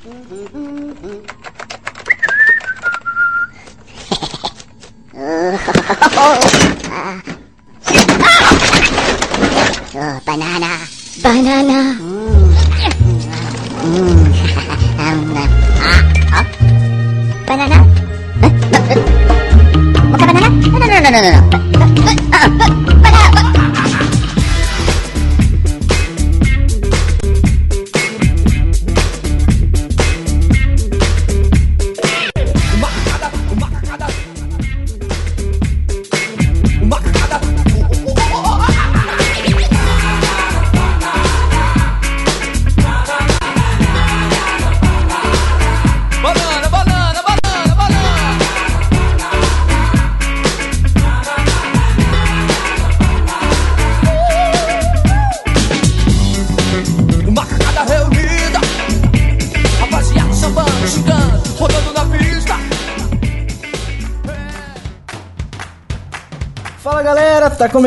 Oh,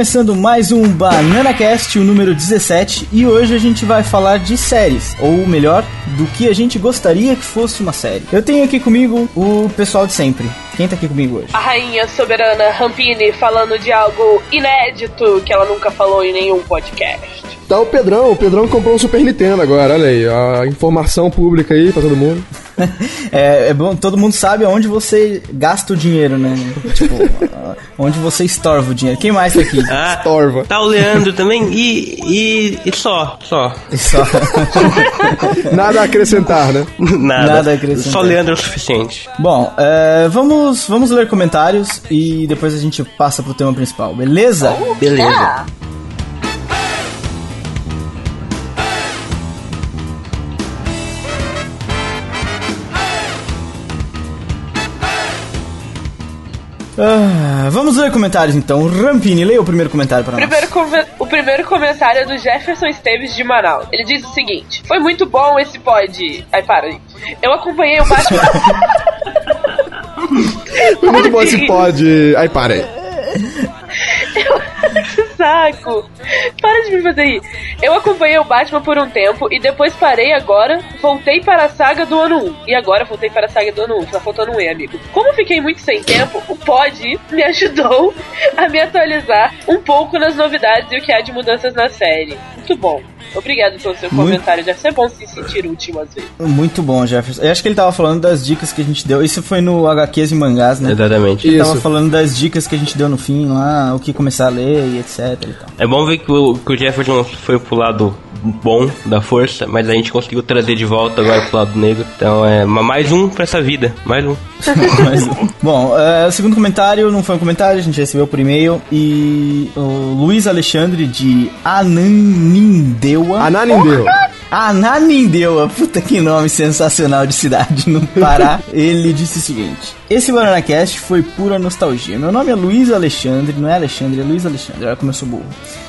começando mais um BananaCast, o número 17, e hoje a gente vai falar de séries, ou melhor, do que a gente gostaria que fosse uma série. Eu tenho aqui comigo o pessoal de sempre. Quem tá aqui comigo hoje? A rainha soberana Rampini falando de algo inédito que ela nunca falou em nenhum podcast. Tá o Pedrão, o Pedrão comprou um Super Nintendo agora, olha aí, a informação pública aí pra todo mundo. É, é bom, todo mundo sabe aonde você gasta o dinheiro, né? Tipo, onde você estorva o dinheiro. Quem mais tá aqui? Ah, Torva. tá o Leandro também e, e, e só, só. Só. Nada a acrescentar, né? Nada. Nada a acrescentar. Só Leandro é o suficiente. Bom, é, vamos, vamos ler comentários e depois a gente passa pro tema principal, beleza? Beleza. Ah, vamos ler comentários então. Rampini, leia o primeiro comentário para nós. Primeiro come- o primeiro comentário é do Jefferson Esteves de Manaus. Ele diz o seguinte: Foi muito bom esse pod. Ai, para aí. Eu acompanhei o Batman. Foi muito bom esse pod. Ai, para aí. Saco! Para de me fazer rir. Eu acompanhei o Batman por um tempo e depois parei agora, voltei para a saga do ano 1. E agora voltei para a saga do ano 1, tá faltando um E, amigo. Como fiquei muito sem tempo, o Pod me ajudou a me atualizar um pouco nas novidades e o que há de mudanças na série. Muito bom. Obrigado pelo seu Muito- comentário. Deve ser bom se sentir útil às vezes. Muito bom, Jefferson. Eu acho que ele tava falando das dicas que a gente deu. Isso foi no HQs e mangás, né? Exatamente. Ele Isso. tava falando das dicas que a gente deu no fim lá, o que começar a ler e etc e tal. É bom ver que o, que o Jefferson foi pro lado bom da força, mas a gente conseguiu trazer de volta agora pro lado negro. Então é ma- mais um pra essa vida. Mais um. Mas, bom, é, o segundo comentário não foi um comentário, a gente recebeu por e-mail. E o Luiz Alexandre de Ananindeua. Ananindeu. Ananindeua, puta que nome sensacional de cidade no Pará. Ele disse o seguinte: Esse BananaCast foi pura nostalgia. Meu nome é Luiz Alexandre, não é Alexandre, é Luiz Alexandre, olha como eu sou burro.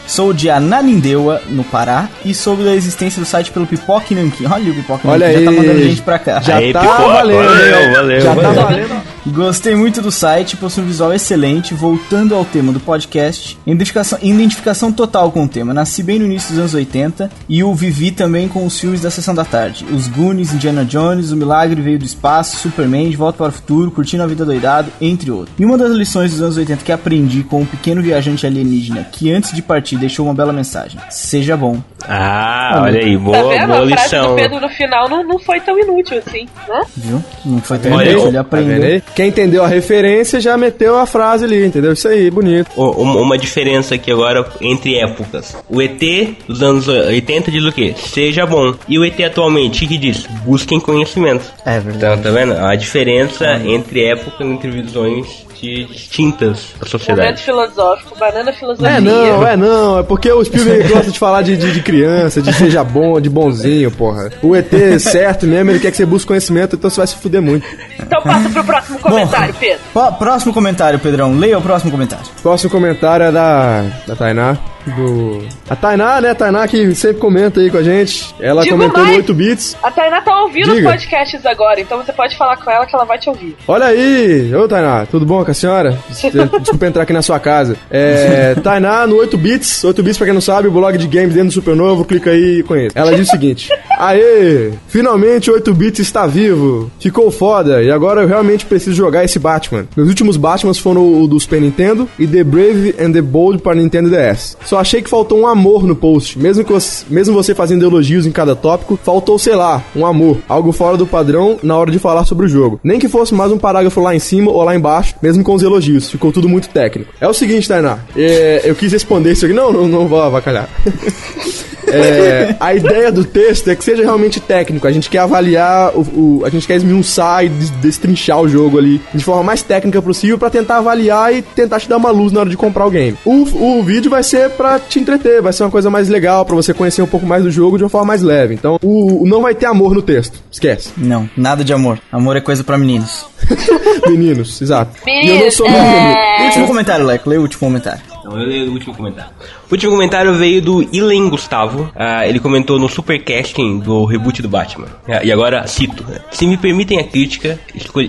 Sou de Ananindeua, no Pará, e soube da existência do site pelo Pipoque Nanquim. Olha o Pipoque Olha Nanquim, já tá mandando gente pra cá. Já Aí, tá pipoca, valendo, valeu, valeu, Já tá valeu. valendo. Gostei muito do site, possui um visual excelente. Voltando ao tema do podcast, identificação, identificação total com o tema. Nasci bem no início dos anos 80 e o vivi também com os filmes da Sessão da Tarde. Os Goonies, Indiana Jones, O Milagre Veio do Espaço, Superman, De Volta para o Futuro, Curtindo a Vida Doidado, entre outros. E uma das lições dos anos 80 que aprendi com um pequeno viajante alienígena que antes de partir deixou uma bela mensagem. Seja bom. Ah, olha aí, tá boa, vendo? boa a frase lição. do Pedro no final não, não foi tão inútil assim, né? Viu? Não foi tão Olha difícil, ele Tá aprendeu. aí? Quem entendeu a referência já meteu a frase ali, entendeu? Isso aí, bonito. Uma, uma diferença aqui agora entre épocas. O ET dos anos 80 diz o quê? Seja bom. E o ET atualmente, o que diz? Busquem conhecimento. É verdade. Então, tá vendo? A diferença entre épocas, entre visões de- distintas da Momento sociedade. filosófico, banana filosofia. É não, é não, é porque o Spielberg gosta de falar de, de, de criança, de seja bom, de bonzinho, porra. O ET certo mesmo, ele quer que você busque conhecimento, então você vai se fuder muito. Então passa pro próximo comentário, Pedro. Pró- Próximo comentário, Pedrão. Leia o próximo comentário. Próximo comentário é da, da Tainá. Do... A Tainá, né? A Tainá que sempre comenta aí com a gente. Ela Digo comentou no mais. 8 bits. A Tainá tá ouvindo Diga. os podcasts agora, então você pode falar com ela que ela vai te ouvir. Olha aí! Ô, Tainá, tudo bom com a senhora? Desculpa entrar aqui na sua casa. É, Tainá no 8 bits. 8 bits, pra quem não sabe, o blog de games dentro do Supernovo. Clica aí e conheça. Ela diz o seguinte: Aê! Finalmente 8 bits está vivo. Ficou foda. E agora eu realmente preciso jogar esse Batman. Meus últimos Batmans foram o do Super Nintendo e The Brave and the Bold para Nintendo DS. Só achei que faltou um amor no post. Mesmo, que você, mesmo você fazendo elogios em cada tópico, faltou, sei lá, um amor. Algo fora do padrão na hora de falar sobre o jogo. Nem que fosse mais um parágrafo lá em cima ou lá embaixo, mesmo com os elogios. Ficou tudo muito técnico. É o seguinte, Tainá. é, eu quis responder isso aqui. Não, não, não vou avacalhar. É, a ideia do texto é que seja realmente técnico. A gente quer avaliar, o, o- a gente quer esmiuçar e des- destrinchar o jogo ali de forma mais técnica possível pra tentar avaliar e tentar te dar uma luz na hora de comprar o game. O, o vídeo vai ser pra te entreter, vai ser uma coisa mais legal pra você conhecer um pouco mais do jogo de uma forma mais leve. Então, o, o- não vai ter amor no texto. Esquece. Não, nada de amor. Amor é coisa pra meninos. Meninos, exato. E eu não Meninos, sou é. menino. Último comentário, Leco. Lê o último comentário. Então, eu leio o último comentário. O último comentário veio do Ilen Gustavo. Ah, ele comentou no supercasting do reboot do Batman. Ah, e agora, cito. Se me permitem a crítica,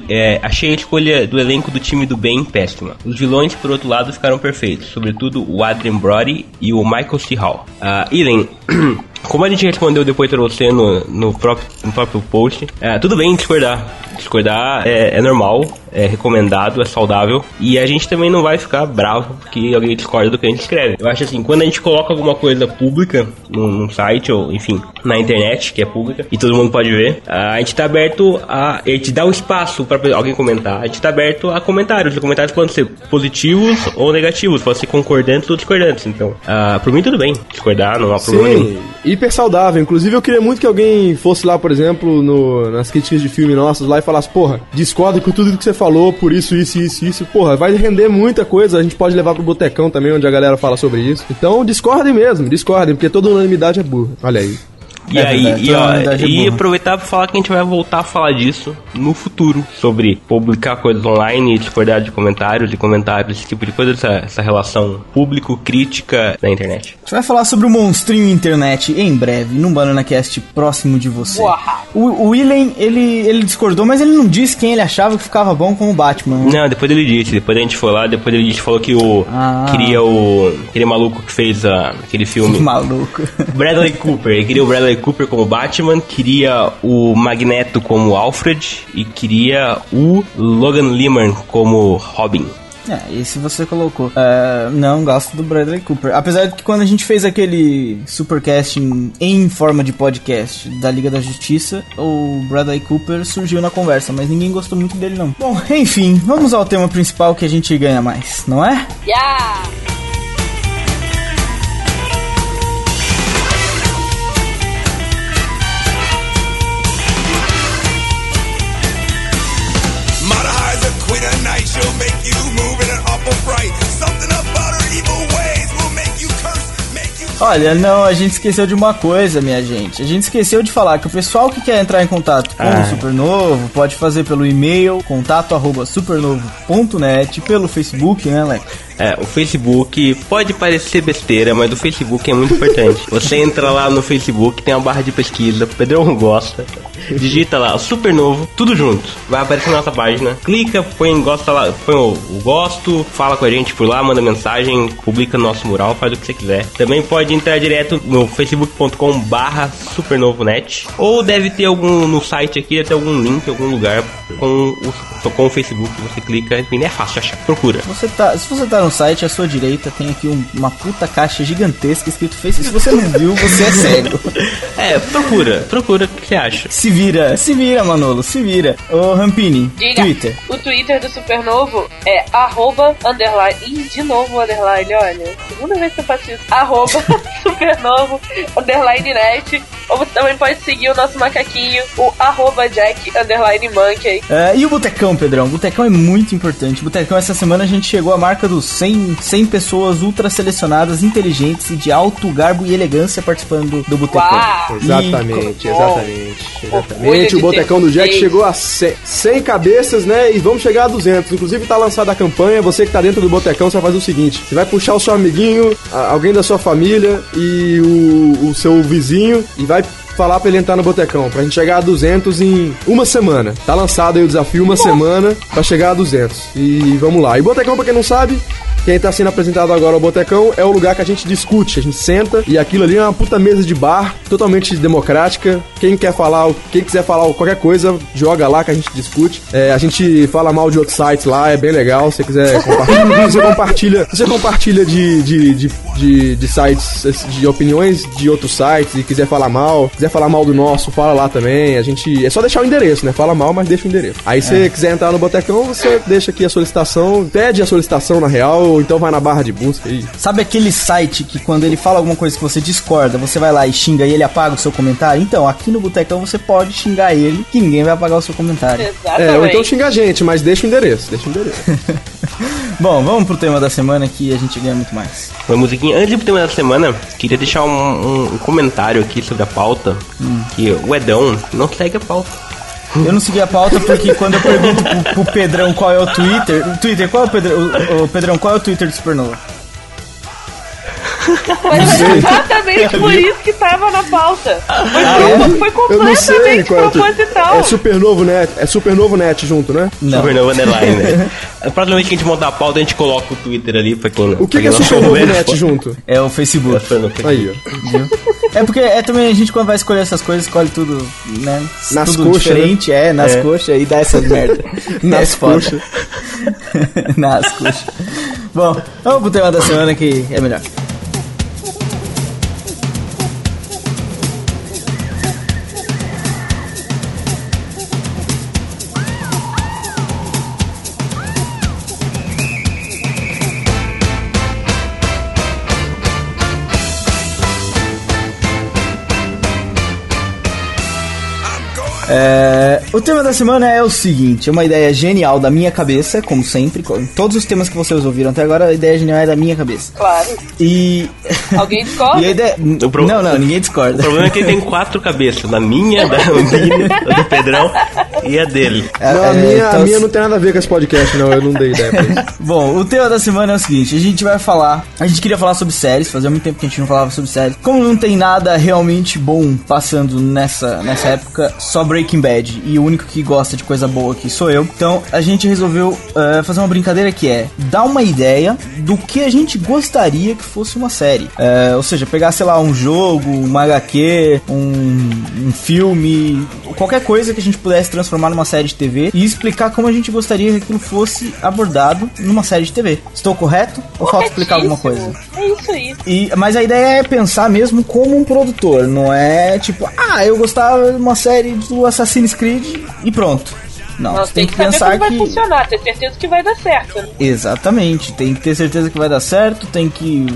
é, achei a escolha do elenco do time do bem péssima. Os vilões, por outro lado, ficaram perfeitos. Sobretudo o Adrian Brody e o Michael C. Hall. Ah, Ilen... Como a gente respondeu depois pra você no, no, próprio, no próprio post, é, tudo bem discordar. Discordar é, é normal, é recomendado, é saudável. E a gente também não vai ficar bravo porque alguém discorda do que a gente escreve. Eu acho assim, quando a gente coloca alguma coisa pública num, num site, ou enfim, na internet, que é pública, e todo mundo pode ver, a gente tá aberto a. A gente dá o espaço pra alguém comentar. A gente tá aberto a comentários. Os comentários podem ser positivos ou negativos, podem ser concordantes ou discordantes. Então, ah, por mim tudo bem. Discordar não há problema nenhum. Hiper saudável. Inclusive, eu queria muito que alguém fosse lá, por exemplo, no- nas críticas de filme nossas lá e falasse, porra, discordo com tudo que você falou, por isso, isso, isso, isso. Porra, vai render muita coisa. A gente pode levar pro botecão também, onde a galera fala sobre isso. Então, discordem mesmo, discordem, porque toda unanimidade é burra. Olha aí. E É aí, verdade, e, ó, e aproveitar pra falar que a gente vai voltar a falar disso no futuro, sobre publicar coisas online, discordar de comentários e comentários, esse tipo de coisa, essa, essa relação público-crítica na internet. A gente vai falar sobre o monstrinho internet em breve, num BananaCast próximo de você. Uau. O, o Willen, ele, ele discordou, mas ele não disse quem ele achava que ficava bom como Batman. né? Não, depois ele disse, depois a gente foi lá, depois ele disse, falou que o. Ah. Queria o. Aquele maluco que fez a, aquele filme. Que maluco. Bradley Cooper, ele queria o Bradley Cooper como Batman, queria o Magneto como Alfred e queria o Logan Lerman como Robin. É, esse você colocou. É, não gosto do Bradley Cooper. Apesar de que quando a gente fez aquele supercasting em forma de podcast da Liga da Justiça, o Bradley Cooper surgiu na conversa, mas ninguém gostou muito dele não. Bom, enfim, vamos ao tema principal que a gente ganha mais, não é? Yeah! She'll make you move in an awful fright. Olha, não, a gente esqueceu de uma coisa, minha gente. A gente esqueceu de falar que o pessoal que quer entrar em contato com o Supernovo pode fazer pelo e-mail contato arroba supernovo.net, pelo Facebook, né, Leco? É, o Facebook pode parecer besteira, mas o Facebook é muito importante. Você entra lá no Facebook, tem uma barra de pesquisa, o Pedrão gosta, digita lá, Supernovo, tudo junto. Vai aparecer na nossa página. Clica, põe, gosta lá, põe o, o gosto, fala com a gente por lá, manda mensagem, publica no nosso mural, faz o que você quiser. Também pode entrar direto no facebook.com barra supernovonet. Ou deve ter algum no site aqui, deve ter algum link, algum lugar com o, com o Facebook. Você clica, enfim, é fácil achar. Procura. Você tá, se você tá no site, à sua direita tem aqui um- uma puta caixa gigantesca escrito Face. Se você não viu, você é cego. É, procura, procura o que você acha. Se vira, se vira, Manolo, se vira. Ô, Rampini, Diga. Twitter. O Twitter do Supernovo é arroba underline. Ih, de novo underline, olha. Segunda vez que eu faço isso. Arroba supernovo, underline net. Ou você também pode seguir o nosso macaquinho, o arroba jack, underline monkey. É, e o Botecão, Pedrão? O Botecão é muito importante. O Botecão, essa semana a gente chegou à marca dos 100, 100 pessoas ultra selecionadas, inteligentes e de alto garbo e elegância participando do, do Botecão. Uau! Exatamente, exatamente. Exatamente. O Botecão do Jack chegou a 100, 100 cabeças, né? E vamos chegar a 200. Inclusive tá lançada a campanha. Você que tá dentro do Botecão, você vai fazer o seguinte: você vai puxar o seu amiguinho, alguém da sua família e o, o seu vizinho e vai falar pra ele entrar no Botecão, pra gente chegar a 200 em uma semana. Tá lançado aí o desafio, uma semana pra chegar a 200. E vamos lá. E Botecão, pra quem não sabe, quem tá sendo apresentado agora ao Botecão é o lugar que a gente discute, a gente senta e aquilo ali é uma puta mesa de bar, totalmente democrática. Quem quer falar, quem quiser falar qualquer coisa, joga lá que a gente discute. É, a gente fala mal de outros sites lá, é bem legal. Se você quiser compartilhar, você compartilha, você compartilha de, de, de, de, de sites, de opiniões de outros sites e quiser falar mal, quiser falar mal do nosso, fala lá também. A gente. É só deixar o endereço, né? Fala mal, mas deixa o endereço. Aí se você quiser entrar no Botecão, você deixa aqui a solicitação, pede a solicitação na real, ou então vai na barra de busca aí. Sabe aquele site que quando ele fala alguma coisa que você discorda, você vai lá e xinga e ele apaga o seu comentário? Então, aqui no Botecão você pode xingar ele, que ninguém vai apagar o seu comentário. Exatamente. É, ou então xinga a gente, mas deixa o endereço, deixa o endereço. Bom, vamos pro tema da semana que a gente ganha muito mais. Uma musiquinha. Antes do tema da semana, queria deixar um, um- um comentário aqui sobre a pauta. Que o Edão não segue a pauta. Eu não segui a pauta porque quando eu pergunto pro, pro Pedrão qual é o Twitter. O Twitter, qual é o Pedrão? O, o Pedrão, qual é o Twitter do Supernova? Mas foi exatamente por isso que tava na pauta. Foi, foi Eu não sei completamente é proposital. É Supernovo Net, é Supernovo Net junto, né? Não. Supernova Underline, né? Próxima vez que a gente montar a pauta, a gente coloca o Twitter ali pra quem O que, que é Supernovo Net junto? É o Facebook. Aí, ó. É porque é também a gente quando vai escolher essas coisas, escolhe tudo, né? Nas tudo coxas, diferente, é, nas É. coxas e dá essas merda. Nas É coxas. nas coxas. Bom, vamos pro tema da semana que é melhor. É, o tema da semana é o seguinte: é uma ideia genial da minha cabeça, como sempre. Todos os temas que vocês ouviram até agora, a ideia genial é da minha cabeça. Claro. E. Alguém discorda? e a ideia. O pro- Não, não, ninguém discorda. O problema é que ele tem quatro cabeças. Da minha, da da do Pedrão e a dele. É, Não, a, é, minha, então, a minha não tem nada a ver com esse podcast, não. Eu não dei ideia pra isso. Bom, o tema da semana é o seguinte: a gente vai falar. A gente queria falar sobre séries, fazia muito tempo que a gente não falava sobre séries. Como não tem nada realmente bom passando nessa, nessa época, só Breaking Bad. E o único que gosta de coisa boa aqui sou eu. Então a gente resolveu eh, fazer uma brincadeira que é dar uma ideia do que a gente gostaria que fosse uma série. Eh, ou seja, pegar, sei lá, um jogo, uma HQ, um, um filme, qualquer coisa que a gente pudesse transformar numa série de TV e explicar como a gente gostaria que aquilo fosse abordado numa série de TV. Estou correto? Ou falta explicar alguma coisa? É isso aí. E, mas a ideia é pensar mesmo como um produtor, não é tipo, ah, eu gostava de uma série do Assassin's Creed e pronto. Não, Nós você tem que pensar vai que. funcionar, ter certeza que vai dar certo. né? Exatamente, tem que ter certeza que vai dar certo, tem que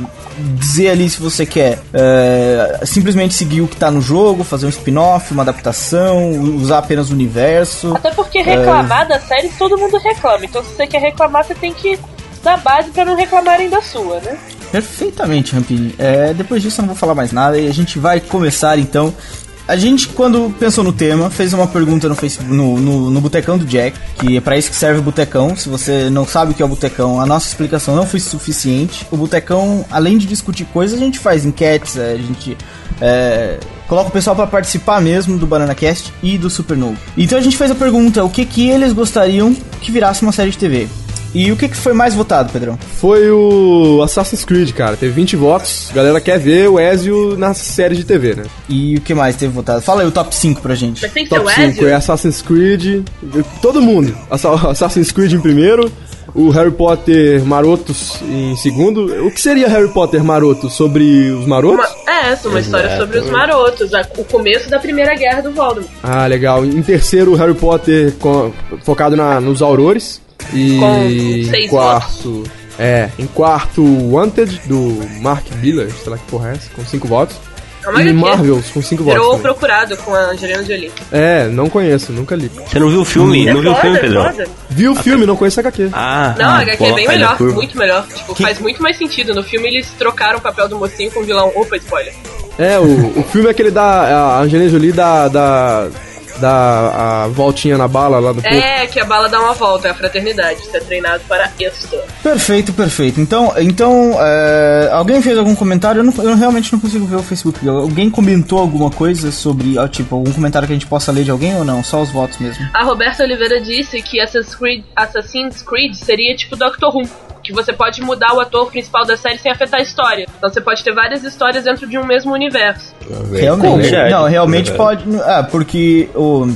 dizer ali se você quer é, simplesmente seguir o que tá no jogo, fazer um spin-off, uma adaptação, usar apenas o universo. Até porque reclamar da série todo mundo reclama. Então se você quer reclamar, você tem que dar base pra não reclamarem da sua, né? Perfeitamente, Rampini. É, depois disso eu não vou falar mais nada e a gente vai começar então. A gente, quando pensou no tema, fez uma pergunta no Facebook, no, no, no Botecão do Jack, que é pra isso que serve o Botecão. Se você não sabe o que é o Botecão, a nossa explicação não foi suficiente. O Botecão, além de discutir coisas, a gente faz enquetes, é, a gente é, coloca o pessoal pra participar mesmo do BananaCast e do Supernovo. Então a gente fez a pergunta, o que que eles gostariam que virasse uma série de TV? E o que que foi mais votado, Pedrão? Foi o Assassin's Creed, cara. Teve 20 votos. A galera quer ver o Ezio na série de TV, né? E o que mais teve votado? Fala aí o top 5 pra gente. Mas tem que ser Top o 5 Ezio? é Assassin's Creed. Todo mundo. Assa- Assassin's Creed em primeiro. O Harry Potter Marotos em segundo. O que seria Harry Potter Maroto? Sobre os marotos? Uma, é, essa, uma história sobre os marotos. a- o começo da primeira guerra do Voldemort. Ah, legal. Em terceiro, o Harry Potter com- focado na, nos aurores. E Com seis quarto. É, em quarto, Wanted, do Mark Miller, sei lá que porra é essa, com cinco votos. É uma E. Marvels, com cinco Virou o votos. também. Procurado com a Angelina Jolie. É, não conheço, nunca li. Você não viu o filme? É não viu o foda, filme, é Pedro? foda. Vi o filme, não conheço a HQ. Ah, Não, ah, a HQ é coloca bem melhor, curva. muito melhor. Tipo, faz muito mais sentido. No filme eles trocaram o papel do mocinho com o vilão. Opa, spoiler. É, o, o filme é aquele da a Angelina Jolie da, da, da a voltinha na bala lá do corpo. É, que a bala dá uma volta, é a fraternidade. Você é treinado para isto. Perfeito, perfeito. Então, então é, alguém fez algum comentário? Eu, não- eu realmente não consigo ver o Facebook. Alguém comentou alguma coisa sobre, tipo, algum comentário que a gente possa ler de alguém ou não? Só os votos mesmo. A Roberta Oliveira disse que Assassin's Creed, Assassin's Creed seria tipo Doctor Who. Que você pode mudar o ator principal da série sem afetar a história. Então você pode ter várias histórias dentro de um mesmo universo. Realmente. Não, realmente pode. Ah, porque o.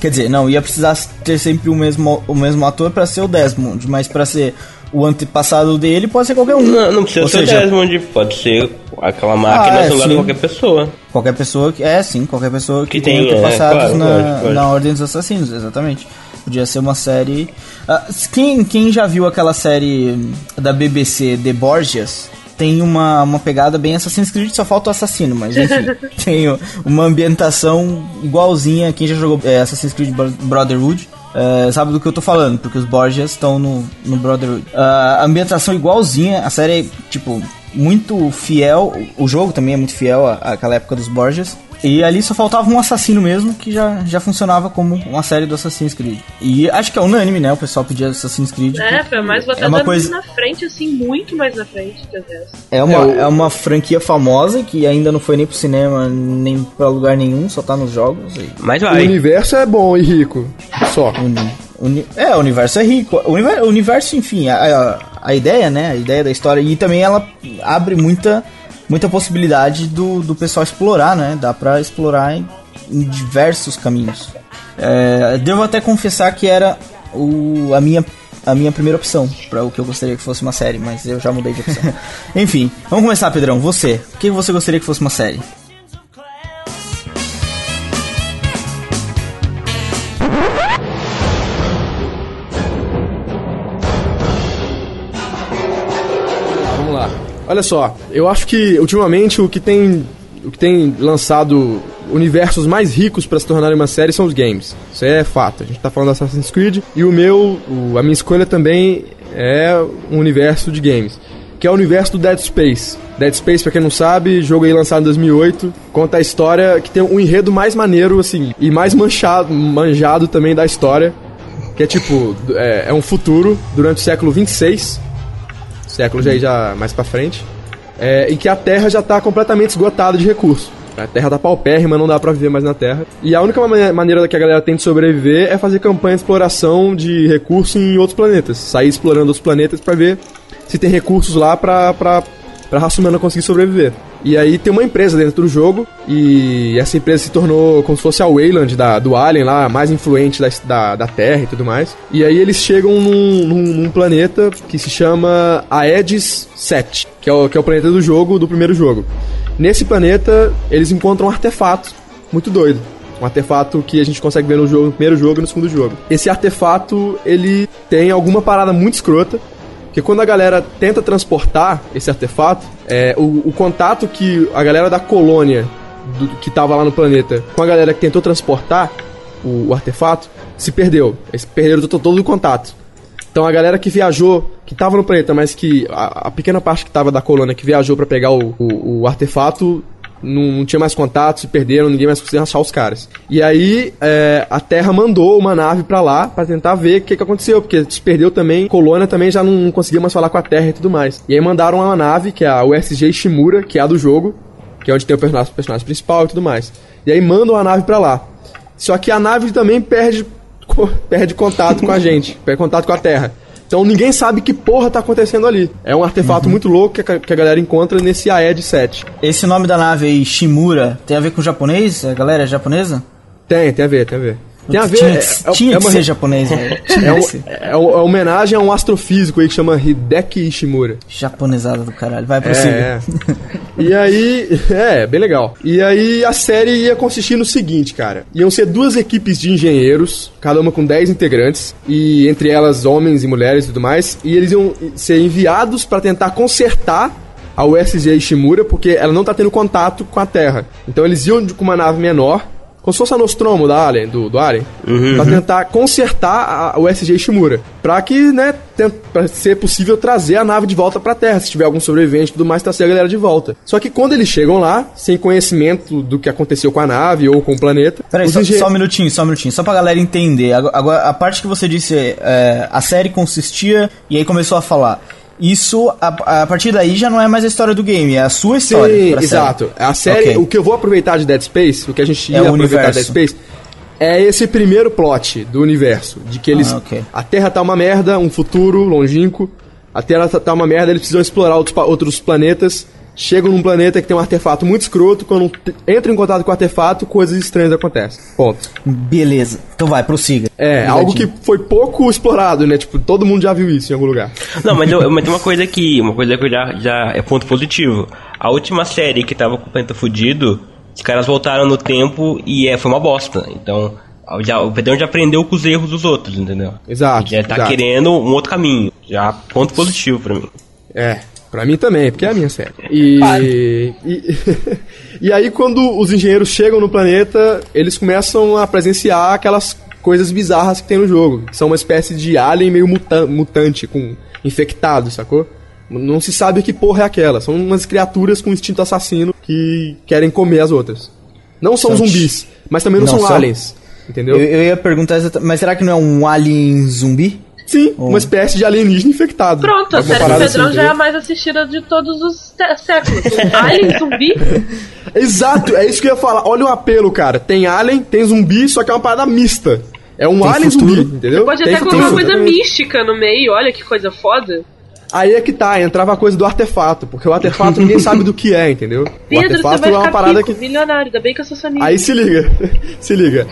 Quer dizer, não, ia precisar ter sempre o mesmo, o mesmo ator pra ser o Desmond, mas pra ser o antepassado dele pode ser qualquer um. Não, não precisa Ou ser seja, o Desmond, pode ser aquela máquina Ah, é, no lugar de qualquer pessoa. Qualquer pessoa que. É, sim, qualquer pessoa que, Que tenha tenha, é, antepassados claro, na, na Ordem dos Assassinos, exatamente. Podia ser uma série. Ah, quem, quem já viu aquela série da BBC The Borgias? Tem uma, uma pegada bem Assassin's Creed, só falta o assassino, mas enfim. tem uma ambientação igualzinha. Quem já jogou é, Assassin's Creed Bro- Brotherhood é, sabe do que eu tô falando, porque os Borgias estão no, no Brotherhood. Ah, a ambientação igualzinha, a série é, tipo, muito fiel. O jogo também é muito fiel à- àquela época dos Borgias. E ali só faltava um assassino mesmo, que já, já funcionava como uma série do Assassin's Creed. E acho que é unânime, né? O pessoal pedia Assassin's Creed. É, foi mais é uma coisa na frente, assim, muito mais na frente é uma, É, o- é uma franquia famosa que ainda não foi nem pro cinema, nem pra lugar nenhum, só tá nos jogos. E... Mas O vai. universo é bom e rico. Só. Uni- uni- é, o universo é rico. O universo, o universo enfim, a, a, a ideia, né? A ideia da história. E também ela abre muita, muita possibilidade do, do pessoal explorar, né? Dá pra explorar em, em diversos caminhos. É, devo até confessar que era o, a, minha, a minha primeira opção para o que eu gostaria que fosse uma série, mas eu já mudei de opção. enfim, vamos começar, Pedrão. Você, o que você gostaria que fosse uma série? Olha só, eu acho que ultimamente o que tem o que tem lançado universos mais ricos para se tornarem uma série são os games. Isso é fato. A gente tá falando Assassin's Creed e o meu, o- a minha escolha também é um universo de games, que é o universo do Dead Space. Dead Space, pra quem não sabe, jogo aí lançado em 2008, conta a história que tem um enredo mais maneiro assim e mais manchado, manjado também da história, que é tipo, é, é um futuro durante o século 26 século já, já mais pra frente, é, em que a Terra já tá completamente esgotada de recursos. A Terra tá paupérrima, não dá pra viver mais na Terra. E a única mane- maneira que a galera tem de sobreviver é fazer campanha de exploração de recursos em outros planetas. Sair explorando os planetas pra ver se tem recursos lá pra, pra, pra raça humana conseguir sobreviver. E aí tem uma empresa dentro do jogo, e essa empresa se tornou como se fosse a Wayland da, do Alien lá, mais influente da, da, da Terra e tudo mais. E aí eles chegam num, num, num planeta que se chama Aedes 7, que é, o, que é o planeta do jogo, do primeiro jogo. Nesse planeta, eles encontram um artefato muito doido. Um artefato que a gente consegue ver no, jogo, no primeiro jogo e no segundo jogo. Esse artefato, ele tem alguma parada muito escrota, porque quando a galera tenta transportar esse artefato, é, o, o contato que a galera da colônia do- que tava lá no planeta com a galera que tentou transportar o, o artefato se perdeu. Eles perderam todo, todo o contato. Então a galera que viajou, que tava no planeta, mas que a, a pequena parte que tava da colônia que viajou pra pegar o, o, o artefato não, não tinha mais contato, se perderam, ninguém mais conseguia achar os caras. E aí é, a Terra mandou uma nave pra lá pra tentar ver o que, que aconteceu, porque se perdeu também, colônia também já não, não conseguia mais falar com a Terra e tudo mais. E aí mandaram uma nave, que é a USG Shimura, que é a do jogo, que é onde tem o personagem, o personagem principal e tudo mais. E aí mandam a nave pra lá. Só que a nave também perde, perde contato com a gente, perde contato com a Terra. Então ninguém sabe que porra tá acontecendo ali. É um artefato muito louco que a, que a galera encontra nesse Aed 7. Esse nome da nave aí, Shimura, tem a ver com japonês? A galera é japonesa? Tem, tem a ver, tem a ver. Tem a ver. Tinha, é- que- é- tinha é uma- ser japonês, velho. Tinha É, é um- é uma homenagem a um astrofísico aí que chama Hideki Ishimura. Japonesada do caralho. Vai, prossiga. É, é. E aí, é, bem legal. E aí a série ia consistir no seguinte, cara. Iam ser duas equipes de engenheiros, cada uma com 10 integrantes, e entre elas homens e mulheres e tudo mais, e eles iam ser enviados pra tentar consertar a USG Ishimura, porque ela não tá tendo contato com a Terra. Então eles iam com uma nave menor, como se fosse a Nostromo da Alien, do, do Alien, pra tentar consertar a USG Ishimura. Pra que, né, pra ser possível trazer a nave de volta pra Terra, se tiver algum sobrevivente e tudo mais, trazer a galera de volta. Só que quando eles chegam lá, sem conhecimento do que aconteceu com a nave ou com o planeta, Peraí, só, engen- só um minutinho, só um minutinho. Só pra galera entender. Agora, agora, a parte que você disse, é, a série consistia e aí começou a falar. Isso, a, a partir daí, já não é mais a história do game, é a sua história. Sim, pra série. exato. A série, Ok. o que eu vou aproveitar de Dead Space, o que a gente É ia o aproveitar de Dead. Space, é esse primeiro plot do universo. De que eles. Ah, ok. A Terra tá uma merda, um futuro longínquo. A Terra tá, uma merda, eles precisam explorar outros, outros planetas. Chegam num planeta que tem um artefato muito escroto. Quando entram em contato com o artefato, coisas estranhas acontecem. Ponto. Beleza. Então vai, prossiga. É, algo que foi pouco explorado, né? Tipo, todo mundo já viu isso em algum lugar. Não, mas, eu, mas tem uma coisa que. Uma coisa que eu já, já é ponto positivo. A última série que tava com o Penta fudido, os caras voltaram no tempo e é, foi uma bosta. Então, já, o Pedrão já aprendeu com os erros dos outros, entendeu? Exato, Já tá exato. querendo um outro caminho. Já ponto positivo pra mim. É, pra mim também, porque é a minha série. E, e, e aí, quando os engenheiros chegam no planeta, eles começam a presenciar aquelas coisas bizarras que tem no jogo. São uma espécie de alien meio muta- mutante, com infectado, sacou? Não se sabe que porra é aquela. São umas criaturas com instinto assassino que querem comer as outras. Não são São zumbis, mas também não, Não, são são- aliens. Entendeu? Eu, eu ia perguntar mas será que não é um alien zumbi? Sim, uma espécie de alienígena infectado. Pronto, a Alguma série do Pedrão assim, já é a entendeu? mais assistida de todos os séculos. Um Alien zumbi? Exato, é isso que eu ia falar. Olha o apelo, cara. Tem alien, tem zumbi, só que é uma parada mista. É um Tem alien futuro. zumbi, entendeu? Pode Tem até colocar uma coisa mística no meio, olha que coisa foda. Aí é que tá, entrava a coisa do artefato, porque o artefato ninguém sabe do que é, entendeu? o Pedro, você artefato vai é uma ficar parada rico, que. milionário, ainda bem que eu sou sua amiga. Aí se liga, se liga.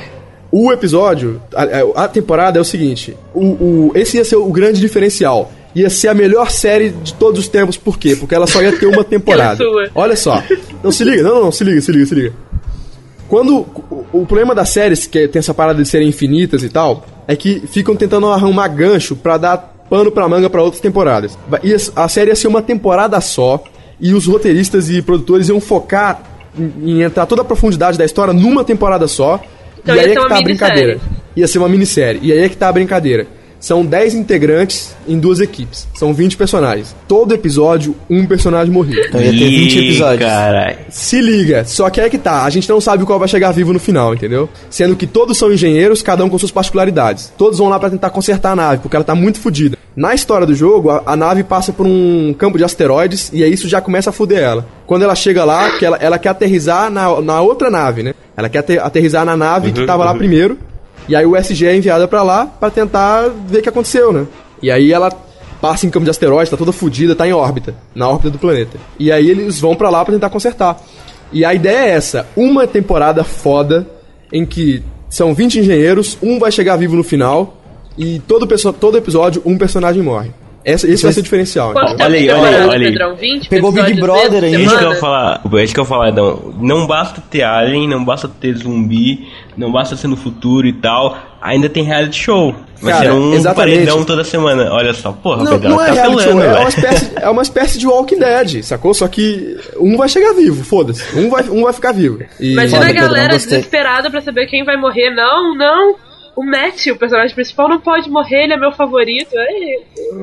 O episódio, a, a temporada é o seguinte: o, o- esse ia ser o grande diferencial. Ia ser a melhor série de todos os tempos, por quê? Porque ela só ia ter uma temporada. sua. Olha só. Não, se liga, não, não, não, se liga, se liga, se liga. Quando. O, o problema das séries, que tem essa parada de serem infinitas e tal, é que ficam tentando arrumar gancho pra dar pano pra manga pra outras temporadas. Ia- a série ia ser uma temporada só, e os roteiristas e produtores iam focar em, em entrar toda a profundidade da história numa temporada só. Então e ia aí é ser que uma tá a brincadeira. Ia ser uma minissérie. E aí é que tá a brincadeira. São 10 integrantes em duas equipes. São 20 personagens. Todo episódio, um personagem morria. Então ia ter 20 Ih, episódios. Caralho. Se liga, só que é que tá, a gente não sabe qual vai chegar vivo no final, entendeu? Sendo que todos são engenheiros, cada um com suas particularidades. Todos vão lá pra tentar consertar a nave, porque ela tá muito fodida. Na história do jogo, a, a nave passa por um campo de asteroides e aí isso já começa a fuder ela. Quando ela chega lá, que ela, ela quer aterrizar na, na outra nave, né? Ela quer ater- aterrizar na nave que tava lá primeiro. E aí o SG é enviada pra lá pra tentar ver o que aconteceu, né? E aí ela passa em campo de asteroides, tá toda fodida, tá em órbita, na órbita do planeta. E aí eles vão pra lá pra tentar consertar. E a ideia é essa, uma temporada foda em que são 20 engenheiros, um vai chegar vivo no final e todo, todo episódio um personagem morre. Essa, esse vai ser o diferencial. Olha aí, olha aí, olha aí. Pedrão? 20 Pegou o Big Brother aí. É isso que eu falar, é isso que eu ia falar, não. Não basta ter alien, não basta ter zumbi, não basta ser no futuro e tal. Ainda tem reality show. Vai Cara, ser um exatamente. paredão toda semana. Olha só, porra, Não, não é tá reality show, é uma, espécie, é uma espécie de Walking Dead, sacou? Só que um vai chegar vivo, foda-se. Um vai, um vai ficar vivo. E- Imagina Foda, a galera gostei. desesperada pra saber quem vai morrer. Não, não. O Matt, o personagem principal, não pode morrer, ele é meu favorito.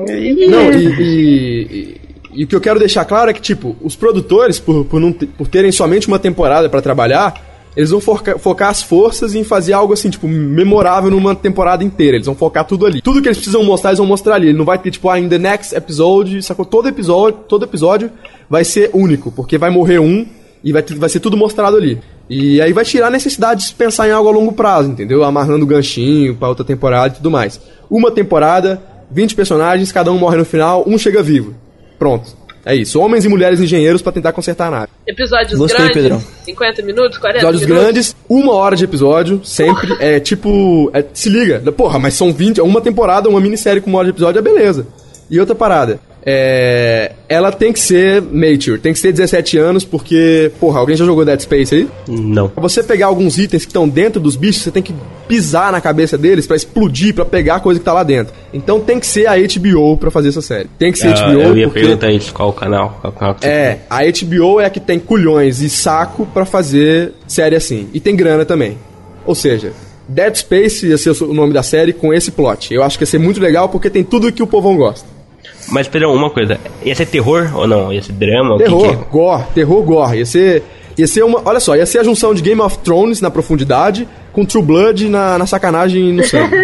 Ei, Não, e, e- e- o que eu quero deixar claro é que, tipo, os produtores, por, por, não por terem somente uma temporada pra trabalhar, eles vão foca- focar as forças em fazer algo assim, tipo, memorável numa temporada inteira. Eles vão focar tudo ali. Tudo que eles precisam mostrar, eles vão mostrar ali. Ele não vai ter, tipo, ah, in the next episode, sacou? Todo episódio, todo episódio vai ser único, porque vai morrer um e vai, vai ser tudo mostrado ali. E aí vai tirar a necessidade de pensar em algo a longo prazo, entendeu? Amarrando o ganchinho pra outra temporada e tudo mais. Uma temporada, 20 personagens, cada um morre no final, um chega vivo. Pronto. É isso. Homens e mulheres engenheiros pra tentar consertar a nave. Episódios Gostei, grandes. Pedrão. 50 minutos, 40 Episódios minutos. grandes, uma hora de episódio, sempre. É tipo. é- se liga. Porra, mas são 20. Uma temporada, uma minissérie com uma hora de episódio, é beleza. E outra parada. É. Ela tem que ser mature, tem que ser 17 anos, porque. Porra, alguém já jogou Dead Space aí? Não. Pra você pegar alguns itens que estão dentro dos bichos, você tem que pisar na cabeça deles pra explodir, pra pegar a coisa que tá lá dentro. Então tem que ser a HBO pra fazer essa série. Tem que ser Ah, HBO eu ia porque perguntar isso, qual o canal? Qual canal é, a HBO é a que tem culhões e saco pra fazer série assim. E tem grana também. Ou seja, Dead Space ia ser o nome da série com esse plot. Eu acho que ia ser muito legal porque tem tudo que o povão gosta. Mas, Pedrão, uma coisa. Ia ser terror ou não? Ia ser drama? O que Terror, que é? gore, terror, gore. Ia ser, ia ser uma. Olha só, ia ser a junção de Game of Thrones na profundidade com True Blood na, na sacanagem e no sangue.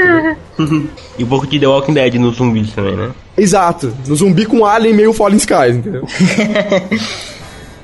E um pouco de The Walking Dead nos zumbis também, né? Exato. No zumbi com Alien meio Fallen Skies, entendeu?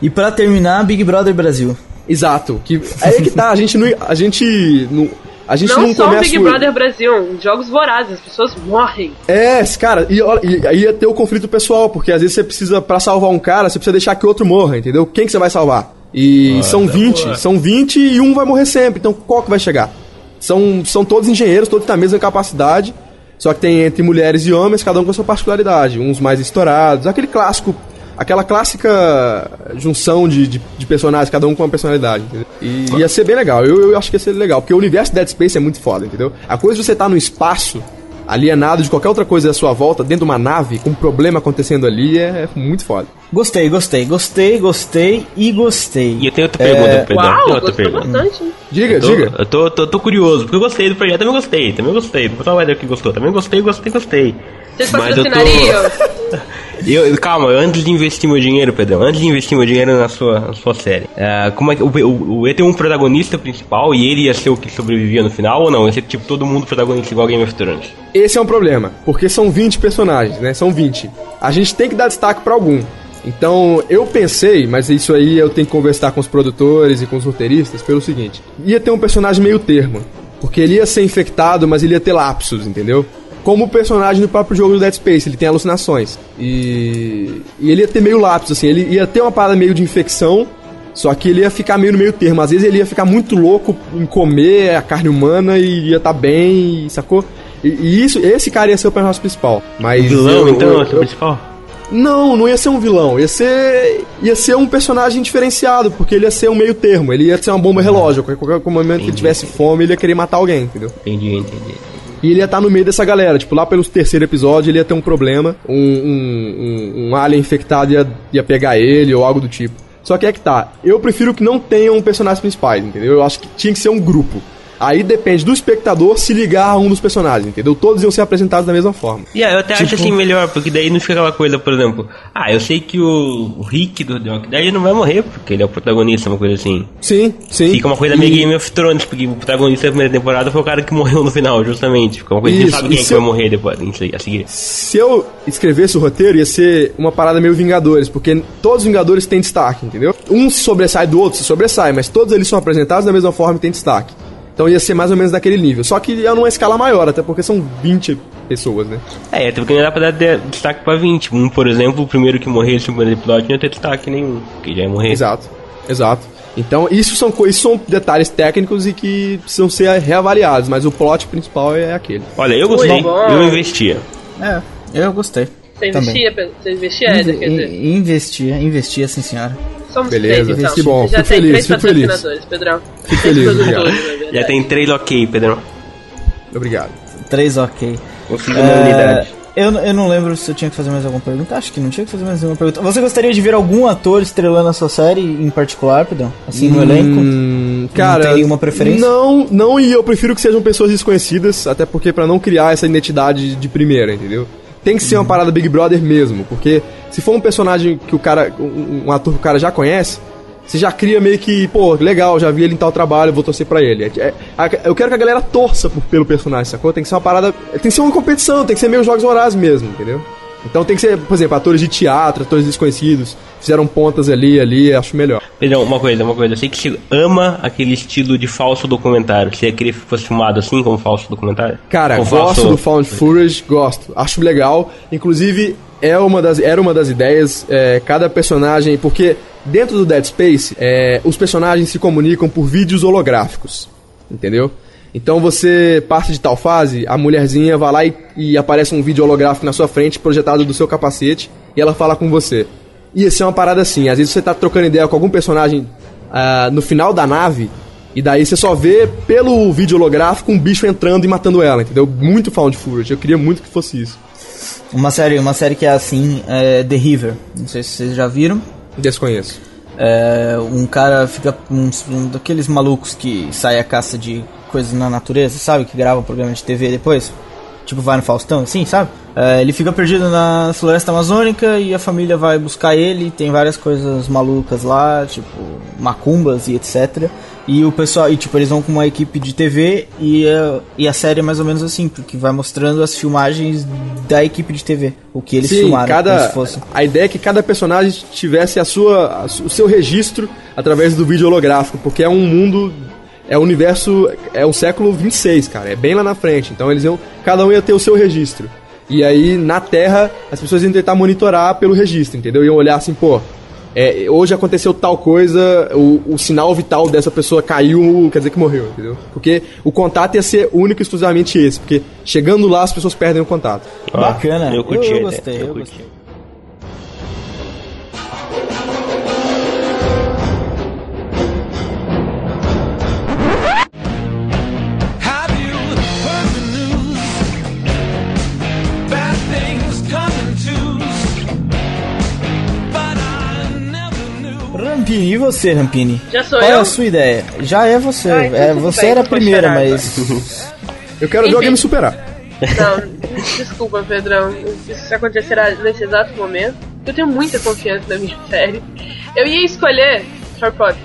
E pra terminar, Big Brother Brasil. Exato. Que, aí que tá, a gente não. A gente. Não, a gente não, Não só o. Big o- Brother Brasil, jogos vorazes, as pessoas morrem. É, cara, e, e aí ia ter o conflito pessoal, porque às vezes você precisa, pra salvar um cara, você precisa deixar que outro morra, entendeu? Quem que você vai salvar? E são 20, são 20 e um vai morrer sempre, então qual que vai chegar? São, são todos engenheiros, todos têm a mesma capacidade, só que tem entre mulheres e homens, cada um com a sua particularidade, uns mais estourados, aquele clássico, aquela clássica junção de, de, de personagens, cada um com uma personalidade, entendeu? E ia ser bem legal, eu, eu acho que ia ser legal, porque o universo Dead Space é muito foda, entendeu? A coisa de você estar no espaço, alienado de qualquer outra coisa à sua volta, dentro de uma nave, com um problema acontecendo ali, é, é muito foda. Gostei, gostei, gostei, gostei e gostei. E eu tenho outra pergunta, Pedrão. Uau, Tem outra pergunta. bastante. Diga, Eu tô, diga. Eu tô, tô, tô curioso, porque eu gostei do projeto, também gostei, também gostei. Não vou falar que gostou, também gostei, gostei, gostei. Vocês Mas eu tô-? Eu, calma, antes de investir meu dinheiro, Pedrão, antes de investir meu dinheiro na sua, na sua série, ah, como é que o, o, o ia ter um protagonista principal e ele ia ser o que sobrevivia no final ou não? Ia ser tipo todo mundo protagonista igual Game of Thrones? Esse é um problema, porque são 20 personagens, né? São 20. A gente tem que dar destaque pra algum. Então, eu pensei, mas isso aí eu tenho que conversar com os produtores e com os roteiristas pelo seguinte: ia ter um personagem meio termo, porque ele ia ser infectado, mas ele ia ter lapsos, entendeu? Como o personagem do próprio jogo do Dead Space, ele tem alucinações. E, e ele ia ter meio lapso, assim, ele ia ter uma parada meio de infecção, só que ele ia ficar meio no meio termo. Às vezes ele ia ficar muito louco em comer a carne humana e ia estar bem, sacou? E, e isso, esse cara ia ser o personagem principal. Mas Vilão, eu- então, eu- é o principal? não, não ia ser um vilão, ia ser ia ser um personagem diferenciado, porque ele ia ser um meio termo, ele ia ser uma bomba relógio, qualquer, qualquer momento que ele tivesse fome, ele ia querer matar alguém, entendeu? Entendi, entendi. E ele ia estar no meio dessa galera, tipo, lá pelos terceiro episódio ele ia ter um problema, um, um, um, um alien infectado ia, ia pegar ele ou algo do tipo. Só que é que tá, eu prefiro que não tenham personagens principais, entendeu? Eu acho que tinha que ser um grupo. Aí depende do espectador se ligar a um dos personagens, entendeu? Todos iam ser apresentados da mesma forma. E yeah, eu até acho Tipo- assim melhor, porque daí não fica aquela coisa, por exemplo, ah, eu sei que o, Rick do The Walking Dead não vai morrer, porque ele é o protagonista, uma coisa assim. Sim, sim. Fica uma coisa E- meio Game of Thrones, porque o protagonista da primeira temporada foi o cara que morreu no final, justamente. Fica uma coisa que Isso, você sabe quem é que vai eu- morrer depois, a seguir. Se eu escrevesse o roteiro, ia ser uma parada meio Vingadores, porque todos os Vingadores têm destaque, entendeu? Um se sobressai do outro, se sobressai, mas todos eles são apresentados da mesma forma e têm destaque. Então ia ser mais ou menos daquele nível. Só que é numa escala maior, até porque são 20 pessoas, né? É, até porque não dá pra dar de- destaque pra 20. Um, por exemplo, o primeiro que morrer nesse primeiro episódio não ia ter destaque nenhum, porque já ia morrer. Exato, exato. Então isso são, isso são detalhes técnicos e que precisam ser reavaliados, mas o plot principal é aquele. Olha, eu gostei, eu investia. É, eu gostei. Você Também. investia, Pedro? Você investia, Éder, quer dizer? In- Investia, investia, sim senhora. Somos Beleza, três, então. que bom, Já fico tem feliz, três fico feliz. patrocinadores, Pedrão. Fico feliz, obrigado. Já tem três ok, Pedro. Obrigado. Três ok. Uma unidade. É, eu, eu não lembro se eu tinha que fazer mais alguma pergunta. Acho que não tinha que fazer mais nenhuma pergunta. Você gostaria de ver algum ator estrelando a sua série em particular, Pedrão? Assim, no elenco? Hum, cara, tem nenhuma preferência? Não, não, e eu prefiro que sejam pessoas desconhecidas, até porque pra não criar essa identidade de primeira, entendeu? Tem que ser uma parada Big Brother mesmo, porque se for um personagem que o cara, um, um ator que o cara já conhece, você já cria meio que, pô, legal, já vi ele em tal trabalho, vou torcer pra ele. É- é- eu quero que a galera torça por- pelo personagem, sacou? Tem que ser uma parada, tem que ser uma competição, tem que ser meio jogos horários mesmo, entendeu? Então tem que ser, por exemplo, atores de teatro, atores desconhecidos, fizeram pontas ali, ali, acho melhor. Pedrão, uma coisa, uma coisa. Eu sei que você ama aquele estilo de falso documentário. Você queria que fosse filmado assim, como falso documentário? Cara, gosto falso- do Found Footage, gosto. Acho legal. Inclusive, é uma das, era uma das ideias. é, cada personagem. Porque dentro do Dead Space, é, os personagens se comunicam por vídeos holográficos. Entendeu? Então você parte de tal fase, a mulherzinha vai lá e, e aparece um vídeo holográfico na sua frente, projetado do seu capacete, e ela fala com você. E isso é uma parada assim, às vezes você tá trocando ideia com algum personagem ah, no final da nave, e daí você só vê pelo vídeo holográfico um bicho entrando e matando ela, entendeu? Muito found footage, eu queria muito que fosse isso. Uma série, uma série que é assim, é The River. Não sei se vocês já viram. Desconheço. É, um cara fica um, um daqueles malucos que sai a caça de coisas na natureza, sabe? Que grava programa de TV depois. Tipo, vai no Faustão, assim, sabe? É, ele fica perdido na floresta amazônica e a família vai buscar ele. Tem várias coisas malucas lá, tipo, macumbas e etc. E o pessoal, e tipo, eles vão com uma equipe de TV e, a- e a série é mais ou menos assim, porque vai mostrando as filmagens da equipe de TV. O que eles Sim, filmaram, cada, como se fosse. a ideia é que cada personagem tivesse a sua, a o seu registro através do vídeo holográfico, porque é um mundo, é um universo, é o século 26, cara, é bem lá na frente. Então eles iam, cada um ia ter o seu registro. E aí na Terra as pessoas iam tentar monitorar pelo registro, entendeu? Iam olhar assim, pô, é, hoje aconteceu tal coisa, o, o sinal vital dessa pessoa caiu, quer dizer que morreu, entendeu? Porque o contato ia ser único e exclusivamente esse, porque chegando lá as pessoas perdem o contato. Bacana, Eu curti, eu, eu gostei, eu, curti. gostei. Rampini, e você, Rampini? Já sou Qual é eu? a sua ideia? Já é você. Ah, então é, você bem, era a primeira, chorar mas. Eu quero ver Enfim. alguém me superar. Não, desculpa, Pedrão. Isso acontecerá nesse exato momento. Eu tenho muita confiança na minha série. Eu ia escolher Harry Potter,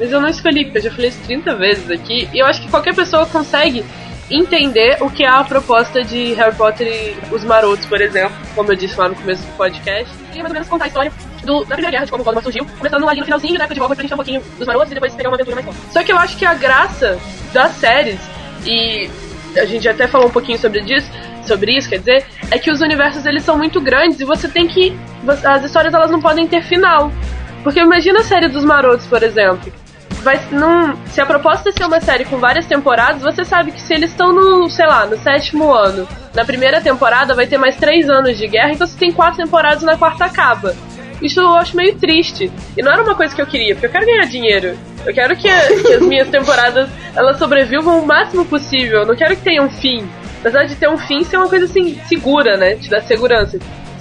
mas eu não escolhi, porque eu já falei isso 30 vezes aqui. E eu acho que qualquer pessoa consegue entender o que é a proposta de Harry Potter e os Marotos, por exemplo, como eu disse lá no começo do podcast. E mais ou menos contar a história do- da Primeira Guerra, de como o Voldemort surgiu, começando ali no finalzinho da época de Hogwarts pra gente ter um pouquinho dos Marotos e depois pegar uma aventura mais longa. Só que eu acho que a graça das séries, e a gente até falou um pouquinho sobre disso, sobre isso, quer dizer, é que os universos eles são muito grandes e você tem que as histórias elas não podem ter final. Porque imagina a série dos Marotos, por exemplo. Vai, não, se a proposta é ser uma série com várias temporadas, você sabe que se eles estão no, sei lá, no sétimo ano, na primeira temporada vai ter mais três anos de guerra, então você tem quatro temporadas na quarta acaba. Isso eu acho meio triste. E não era uma coisa que eu queria, porque eu quero ganhar dinheiro. Eu quero que, a- que as minhas temporadas elas sobrevivam o máximo possível. Eu não quero que tenha um fim. Apesar de ter um fim, ser uma coisa assim, segura, né? Te dá segurança.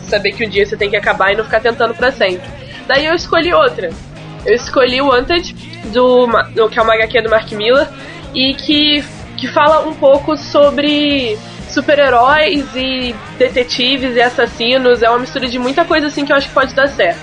Saber que um dia você tem que acabar e não ficar tentando pra sempre. Daí eu escolhi outra. Eu escolhi o Wanted, do, do- que é uma HQ do Mark Miller, e que, que fala um pouco sobre super-heróis e detetives e assassinos. É uma mistura de muita coisa assim que eu acho que pode dar certo.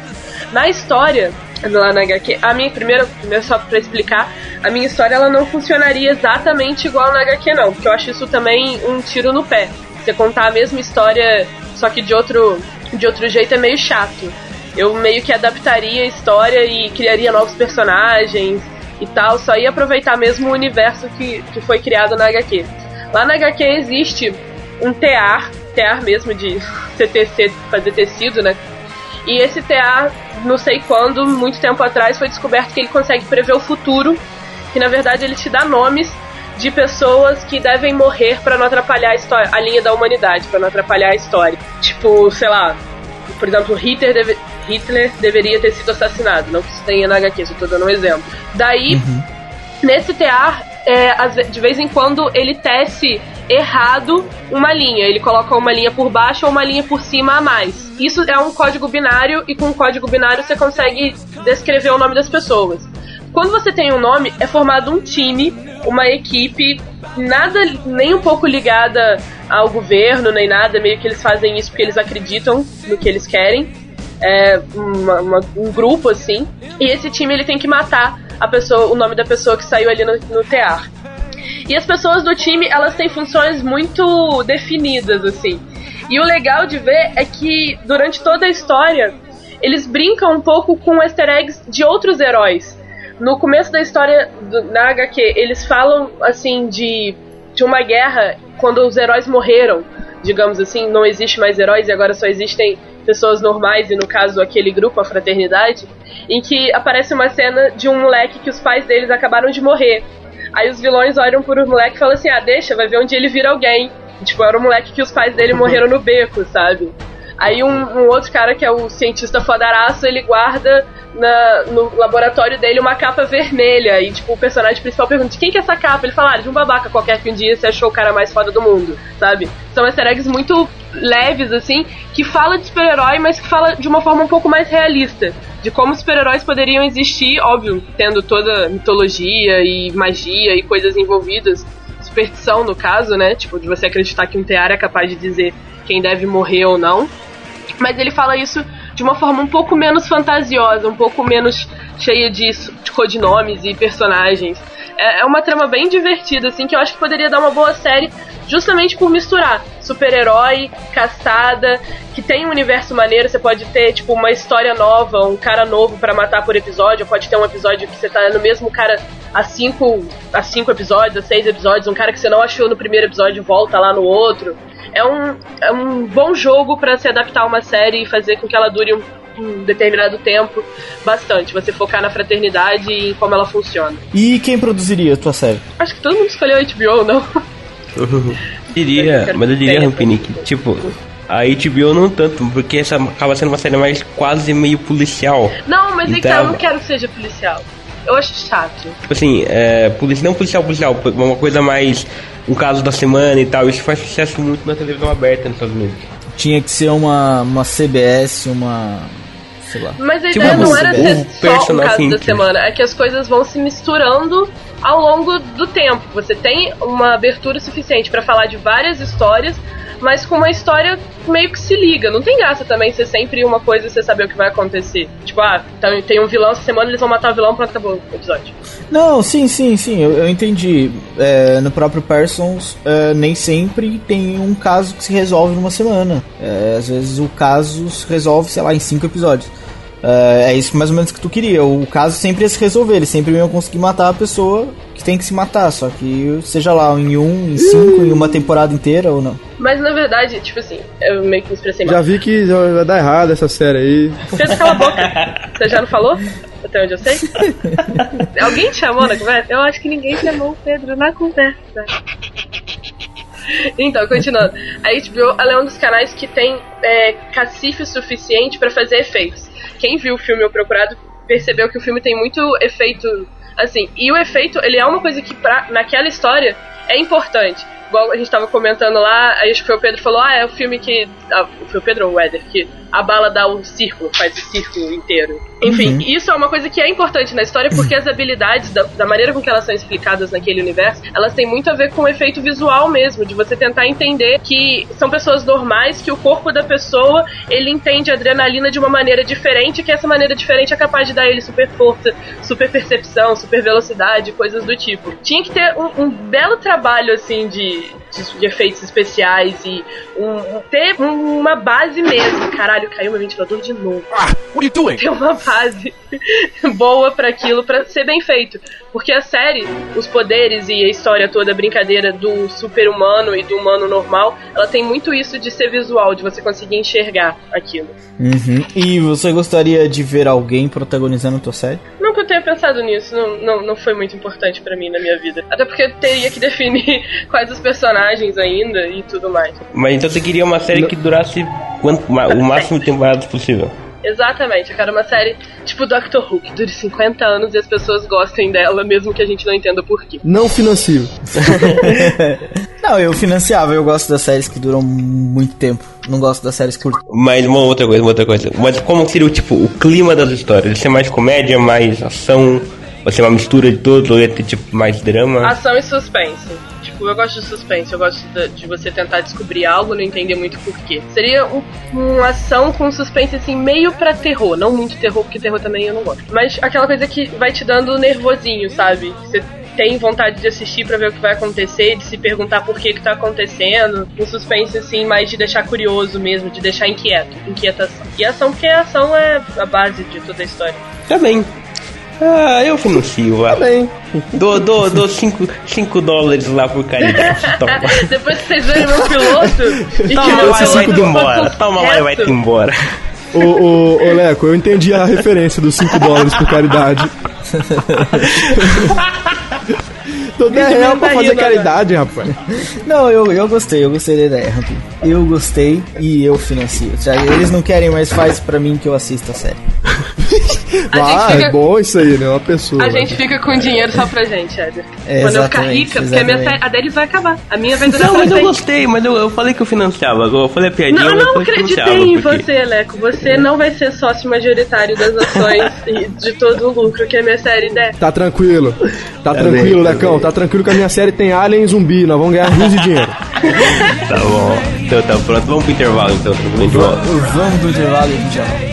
Na história, lá na HQ, a minha primeira, primeiro só pra explicar, a minha história ela não funcionaria exatamente igual na HQ não, porque eu acho isso também um tiro no pé. Você contar a mesma história, só que de outro, de outro jeito é meio chato. Eu meio que adaptaria a história e criaria novos personagens e tal, só ia aproveitar mesmo o universo que, que foi criado na HQ. Lá na HQ existe um tear, tear mesmo de CTC, fazer tecido, né? E esse tear, não sei quando, muito tempo atrás, foi descoberto que ele consegue prever o futuro, que na verdade ele te dá nomes de pessoas que devem morrer pra não atrapalhar a história, a linha da humanidade, pra não atrapalhar a história. Tipo, sei lá, por exemplo, Hitler, deve- Hitler deveria ter sido assassinado, não que isso tenha na HQ, só tô dando um exemplo. Daí, nesse tear, é, de vez em quando ele tece errado uma linha. Ele coloca uma linha por baixo ou uma linha por cima a mais. Isso é um código binário e com o código binário você consegue descrever o nome das pessoas. Quando você tem um nome, é formado um time, uma equipe, nada nem um pouco ligada ao governo, nem nada, meio que eles fazem isso porque eles acreditam no que eles querem. É uma- uma- um grupo assim. E esse time ele tem que matar a pessoa, o nome da pessoa que saiu ali no, no tear. E as pessoas do time, elas têm funções muito definidas, assim. E o legal de ver é que durante toda a história, eles brincam um pouco com easter eggs de outros heróis. No começo da história do, na HQ, eles falam, assim, de, de uma guerra quando os heróis morreram. Digamos assim, não existe mais heróis e agora só existem pessoas normais, e no caso aquele grupo, a fraternidade, em que aparece uma cena de um moleque que os pais deles acabaram de morrer. Aí os vilões olham pro moleque e falam assim: ah, deixa, vai ver onde ele vira alguém. Tipo, era um moleque que os pais dele morreram no beco, sabe? Aí um, um outro cara que é o cientista fodaraço, ele guarda na- no laboratório dele uma capa vermelha. E tipo, o personagem principal pergunta, de quem que é essa capa? Ele fala, ah, de um babaca qualquer que um dia você achou o cara mais foda do mundo, sabe? São easter eggs muito leves, assim, que fala de super-herói, mas que fala de uma forma um pouco mais realista. De como super-heróis poderiam existir, óbvio, tendo toda mitologia e magia e coisas envolvidas. Superstição, no caso, né? Tipo, de você acreditar que um tear é capaz de dizer quem deve morrer ou não. Mas ele fala isso de uma forma um pouco menos fantasiosa, um pouco menos cheia de, de codinomes e personagens. É, é uma trama bem divertida, assim, que eu acho que poderia dar uma boa série justamente por misturar super-herói, castada, que tem um universo maneiro, você pode ter, tipo, uma história nova, um cara novo pra matar por episódio, pode ter um episódio que você tá no mesmo cara há cinco, há cinco episódios, há seis episódios, um cara que você não achou no primeiro episódio volta lá no outro. É um, é um bom jogo pra se adaptar a uma série e fazer com que ela dure um, um determinado tempo bastante. Você focar na fraternidade e em como ela funciona. E quem produziria a tua série? Acho que todo mundo escolheu a HBO, não? Diria, quero mas eu que diria, tenha. Rampinick, tipo, a HBO não tanto, porque essa acaba sendo uma série mais quase meio policial. Não, mas é que tá, eu Então- não quero que seja policial. Eu acho chato. Tipo assim, é, não policial, policial, uma coisa mais um caso da semana e tal. Isso faz sucesso muito na televisão aberta nos Estados Unidos. Tinha que ser uma, uma CBS, uma. sei lá. Mas a Tipo, ideia não era ser só o personal caso da semana, é que as coisas vão se misturando ao longo do tempo. Você tem uma abertura suficiente pra falar de várias histórias, mas com uma história meio que se liga. Não tem graça também ser sempre uma coisa e você saber o que vai acontecer. Tipo, ah, tem um vilão essa semana, eles vão matar o vilão, pronto, acabou o episódio. Não, sim, sim, sim, eu, eu entendi. É, no próprio Parsons, é, nem sempre tem um caso que se resolve numa semana. É, às vezes o caso se resolve, sei lá, em cinco episódios. É, é isso mais ou menos que tu queria. O caso sempre ia se resolver, eles sempre iam conseguir matar a pessoa que tem que se matar, só que seja lá em um, em cinco, em uma temporada inteira ou não. Mas na verdade, tipo assim, eu meio que me expressei mal. Já vi que vai dar errado essa série aí. Pedro, cala a boca. Você já não falou? Até onde eu sei? Alguém te chamou na conversa? Eu acho que ninguém chamou o Pedro na conversa. Então, continuando. A HBO ela é um dos canais que tem é, cacife suficiente pra fazer efeitos. Quem viu o filme O Procurado percebeu que o filme tem muito efeito. Assim, e o efeito, ele é uma coisa que pra, naquela história é importante. Igual a gente tava comentando lá, aí acho que foi o Pedro falou, ah, é o filme que. Ah, foi o Pedro ou o Éder, que a bala dá um círculo, faz o círculo inteiro. Enfim, isso é uma coisa que é importante na história porque as habilidades, da, da maneira com que elas são explicadas naquele universo, elas têm muito a ver com o efeito visual mesmo, de você tentar entender que são pessoas normais, que o corpo da pessoa ele entende a adrenalina de uma maneira diferente, que essa maneira diferente é capaz de dar ele super força, super percepção, super velocidade, coisas do tipo. Tinha que ter um, um belo trabalho assim de, de, de efeitos especiais e um- ter um- uma base mesmo. Caralho, caiu meu ventilador de novo Ah, what are you doing? ter uma base boa para aquilo para ser bem feito. Porque a série, os poderes e a história toda, a brincadeira do super-humano e do humano normal, ela tem muito isso de ser visual, de você conseguir enxergar aquilo. Uhum. E você gostaria de ver alguém protagonizando a tua série? Não que eu tenha pensado nisso, não, não, não foi muito importante pra mim na minha vida. Até porque eu teria que definir quais os personagens ainda e tudo mais. Mas então você queria uma série que durasse quanto, o máximo de temporadas possível. Exatamente, eu quero uma série tipo Doctor Who, que dure 50 anos e as pessoas gostem dela, mesmo que a gente não entenda por quê. Não financio. Não, eu financiava, eu gosto das séries que duram muito tempo. Não gosto das séries curtas. Mas uma outra coisa, uma outra coisa. Mas como seria o tipo, o clima das histórias? Ser mais comédia, mais ação? Vai ser uma mistura de todos? Ou ia ter tipo mais drama? Ação e suspense. Tipo, eu gosto de suspense, eu gosto de, de você tentar descobrir algo não entender muito porquê. Seria um, uma ação com suspense, assim, meio pra terror. Não muito terror, porque terror também eu não gosto. Mas aquela coisa que vai te dando nervosinho, sabe? Você tem vontade de assistir pra ver o que vai acontecer, de se perguntar por que que tá acontecendo. Um suspense, assim, mais de deixar curioso mesmo, de deixar inquieto, inquietação. E ação, porque a ação é a base de toda a história. Bem. Ah, eu financio, vai. Bem, Dou 5 dou, dou cinco, cinco dólares lá por caridade. Toma. Depois que vocês verem meu piloto e Toma lá e vai te embora. Toma lá e vai embora. ô, ô, ô Leco, eu entendi a referência dos 5 dólares por caridade. Tô 10 real pra tá fazer caridade, rapaz. Não, eu, eu gostei, eu gostei da ideia, Rampi. Eu gostei e eu financio. Já eles não querem, mas faz pra mim que eu assista a série. Ah, gente fica- é bom isso aí, né? Uma pessoa. A gente fica com dinheiro só pra gente, Éder. É, Quando eu ficar rica, porque a, minha a deles vai acabar. A minha vai durar Não, mas eu gostei, mas eu, eu falei que eu financiava. Eu falei a piadinha, Não, não acreditei em porque- você, Leco. Você não vai ser sócio majoritário das ações e de todo o lucro que a minha série der. Tá tranquilo. Tá bem, tranquilo, tá Lecão. bem. Tá tranquilo que a minha série tem Alien e Zumbi. Nós vamos ganhar rios de dinheiro. Tá bom. Então tá pronto, vamos pro intervalo então. a gente volta. Vamos pro intervalo e a gente já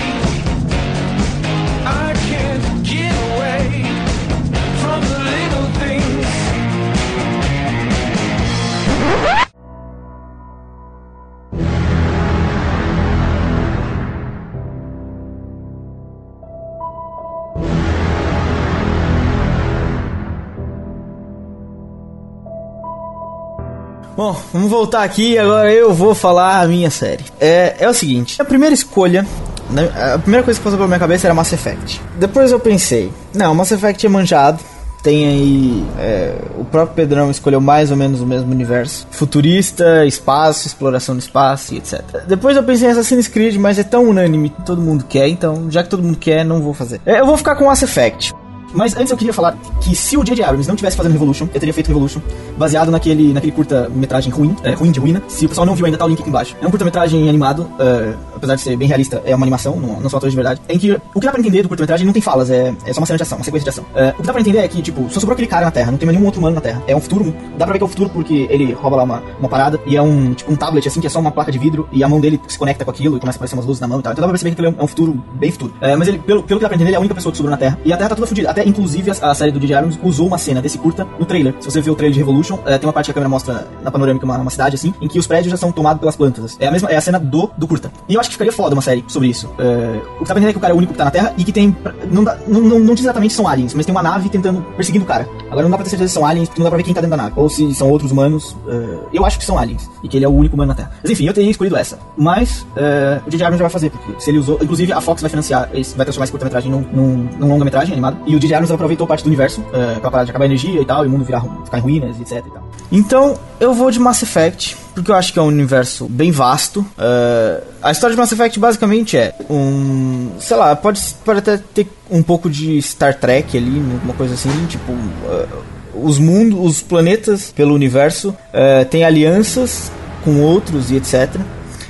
Bom, vamos voltar aqui agora eu vou falar a minha série. É, é o seguinte, a primeira escolha, né, a primeira coisa que passou pela minha cabeça era Mass Effect. Depois eu pensei, não, Mass Effect é manjado. Tem aí. é, o próprio Pedrão escolheu mais ou menos o mesmo universo. Futurista, espaço, exploração do espaço e etc. Depois eu pensei em Assassin's Creed, mas é tão unânime, todo mundo quer, então já que todo mundo quer, não vou fazer. É, eu vou ficar com Mass Effect. Mas antes eu queria falar que se o J.J. Abrams não tivesse fazendo Revolution, eu teria feito Revolution baseado naquele, naquele curta-metragem ruim, é, ruim de ruína. Se o pessoal não viu ainda, tá o link aqui embaixo. É um curta-metragem animado, é, apesar de ser bem realista, é uma animação, não, não são atores de verdade. Em que o que dá pra entender do curta-metragem não tem falas, é, é só uma cena de ação, uma sequência de ação. É, o que dá pra entender é que, tipo, só sobrou aquele cara na Terra, não tem mais nenhum outro humano na Terra. É um futuro, dá pra ver que é o futuro porque ele rouba lá uma, uma parada e é um, tipo, um tablet assim, que é só uma placa de vidro e a mão dele se conecta com aquilo e começa a aparecer umas luzes na mão e tal. Então dá pra perceber que ele é um, é um futuro bem futuro. É, mas ele, pelo, pelo que dá pra entender, ele é a única pessoa que sobrou na Terra. E a Terra tá toda. Até, inclusive, a, a série do J.J. Abrams usou uma cena desse curta no trailer. Se você vê o trailer de Revolution, é, tem uma parte que a câmera mostra na panorâmica uma, uma cidade assim, em que os prédios já são tomados pelas plantas. É a mesma, é a cena do, do curta. E eu acho que ficaria foda uma série sobre isso. É, o que pra entender é que o cara é o único que tá na Terra e que tem. Não, dá, não, não, não diz exatamente se são aliens, mas tem uma nave tentando perseguindo o cara. Agora não dá pra ter certeza se são aliens, porque não dá pra ver quem tá dentro da nave. Ou se são outros humanos. é, eu acho que são aliens. E que ele é o único humano na Terra. Mas enfim, eu teria escolhido essa. Mas é, o J.J. Abrams já vai fazer, porque se ele usou. Inclusive, a Fox vai financiar, vai transformar esse curta-metragem num, num, num longa-metragem animado. E o J.J. Abrams aproveitou parte do universo, é, aquela parada de acabar a energia e tal, e o mundo virar, ficar em ruínas, etc e tal. Então, eu vou de Mass Effect, porque eu acho que é um universo bem vasto. É, a história de Mass Effect basicamente é um. Sei lá, pode, pode até ter um pouco de Star Trek ali, uma coisa assim, tipo. é, os mundos, os planetas pelo universo é, têm alianças com outros e etc.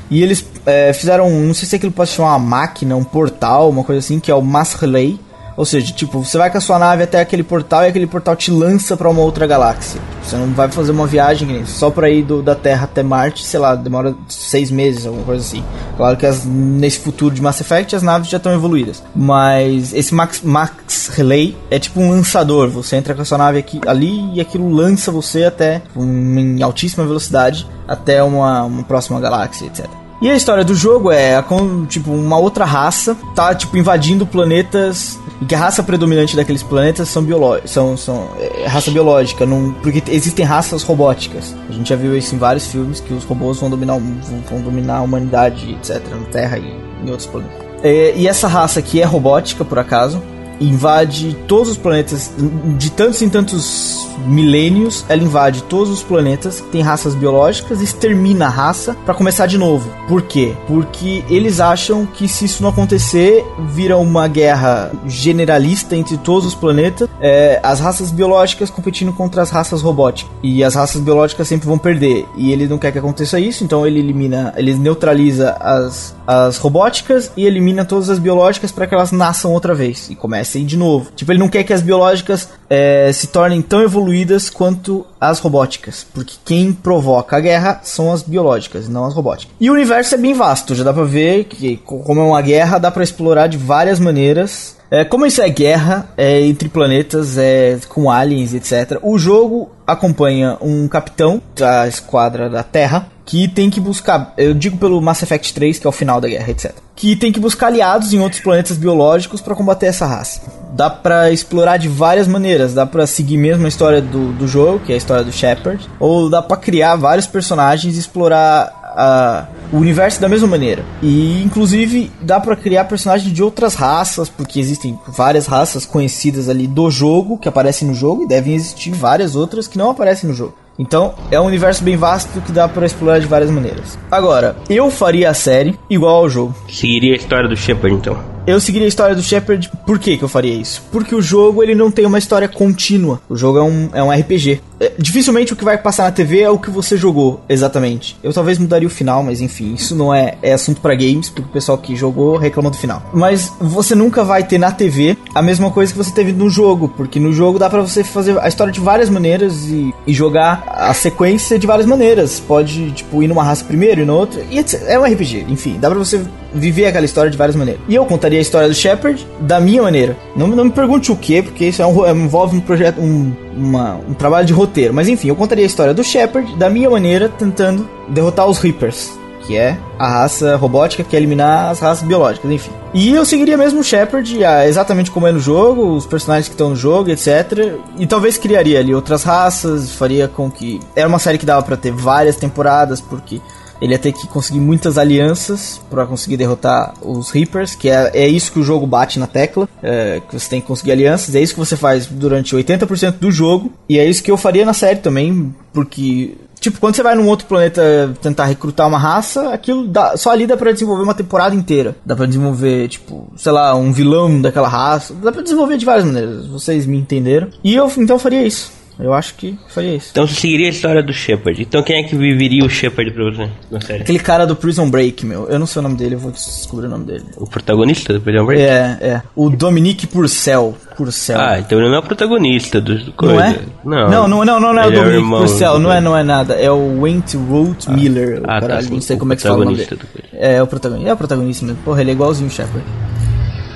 E eles fizeram, não sei se aquilo pode chamar uma máquina, um portal, uma coisa assim, que é o Mass Relay. Ou seja, tipo, você vai com a sua nave até aquele portal e aquele portal te lança pra uma outra galáxia. Você não vai fazer uma viagem só pra ir do, da Terra até Marte, sei lá, demora seis meses, alguma coisa assim. Claro que as- nesse futuro de Mass Effect as naves já estão evoluídas. Mas esse Max, Max Relay é tipo um lançador. Você entra com a sua nave aqui, ali e aquilo lança você até um, em altíssima velocidade até uma, uma próxima galáxia, etc. E a história do jogo é a com, tipo uma outra raça tá tipo invadindo planetas e que a raça predominante daqueles planetas são biológicos, são, são é, raça biológica, não, porque existem raças robóticas. A gente já viu isso em vários filmes que os robôs vão dominar vão, vão dominar a humanidade, etc, na Terra e em outros planetas. É, e essa raça que é robótica por acaso invade todos os planetas de tantos em tantos milênios, ela invade todos os planetas que tem raças biológicas, extermina a raça pra começar de novo. Por quê? Porque eles acham que se isso não acontecer, vira uma guerra generalista entre todos os planetas, é, as raças biológicas competindo contra as raças robóticas. E as raças biológicas sempre vão perder. E ele não quer que aconteça isso, então ele elimina, ele neutraliza as, as robóticas e elimina todas as biológicas para que elas nasçam outra vez e comecem de novo. Tipo, ele não quer que as biológicas é, se tornem tão evoluídas quanto as robóticas, porque quem provoca a guerra são as biológicas, não as robóticas. E o universo é bem vasto, já dá pra ver que, co- como é uma guerra, dá pra explorar de várias maneiras. É, como isso é guerra, é entre planetas, é com aliens, etc. O jogo acompanha um capitão da esquadra da Terra que tem que buscar, eu digo pelo Mass Effect 3, que é o final da guerra, etc. Que tem que buscar aliados em outros planetas biológicos para combater essa raça. Dá pra explorar de várias maneiras, dá pra seguir mesmo a história do, do jogo, que é a história do Shepard, ou dá pra criar vários personagens e explorar a- o universo da mesma maneira. E inclusive dá pra criar personagens de outras raças, porque existem várias raças conhecidas ali do jogo que aparecem no jogo e devem existir várias outras que não aparecem no jogo. Então, é um universo bem vasto que dá pra explorar de várias maneiras. Agora, eu faria a série igual ao jogo. Seguiria a história do Shepard, então. Eu seguiria a história do Shepard. Por que, que eu faria isso? Porque o jogo ele não tem uma história contínua. O jogo é um, é um RPG. É, dificilmente o que vai passar na TV é o que você jogou, exatamente. Eu talvez mudaria o final, mas enfim, isso não é, é assunto pra games, porque o pessoal que jogou reclama do final. Mas você nunca vai ter na TV a mesma coisa que você teve no jogo, porque no jogo dá pra você fazer a história de várias maneiras e, e jogar a sequência de várias maneiras. Pode, tipo, ir numa raça primeiro e na outra. E é um RPG, enfim, dá pra você viver aquela história de várias maneiras. E eu contaria a história do Shepard da minha maneira. Não, não me pergunte o que, porque isso é um, ro- envolve um projeto, um, uma- um trabalho de roteiro. Mas enfim, eu contaria a história do Shepard da minha maneira, tentando derrotar os Reapers. Que é a raça robótica que quer eliminar as raças biológicas, enfim. E eu seguiria mesmo o Shepard, exatamente como é no jogo, os personagens que estão no jogo, etc. E talvez criaria ali outras raças, faria com que. Era uma série que dava pra ter várias temporadas, porque ele ia ter que conseguir muitas alianças pra conseguir derrotar os Reapers, que é, é isso que o jogo bate na tecla, é, que você tem que conseguir alianças, é isso que você faz durante 80% do jogo, e é isso que eu faria na série também, porque... Tipo, quando você vai num outro planeta tentar recrutar uma raça, aquilo dá, só ali dá pra desenvolver uma temporada inteira. Dá pra desenvolver, tipo, sei lá, um vilão daquela raça. Dá pra desenvolver de várias maneiras, vocês me entenderam. E eu, então, faria isso. Eu acho que faria isso. Então você seguiria a história do Shepard. Então quem é que viveria o Shepard pra você na série? Aquele cara do Prison Break, meu. Eu não sei o nome dele, eu vou descobrir o nome dele. O protagonista do Prison Break? É, é. O Dominique Purcell. Purcell. Ah, então ele não é o protagonista do não coisa. é? Não, não, não, não, não é o Ele Dominique irmão Purcell. do Não é, não é nada. É o Went Root Miller. Ah, tá, caralho, sim, não sei como é que se fala o nome protagonista dele. É, o protagonista. É o protagonista mesmo. Porra, ele é igualzinho o Shepard.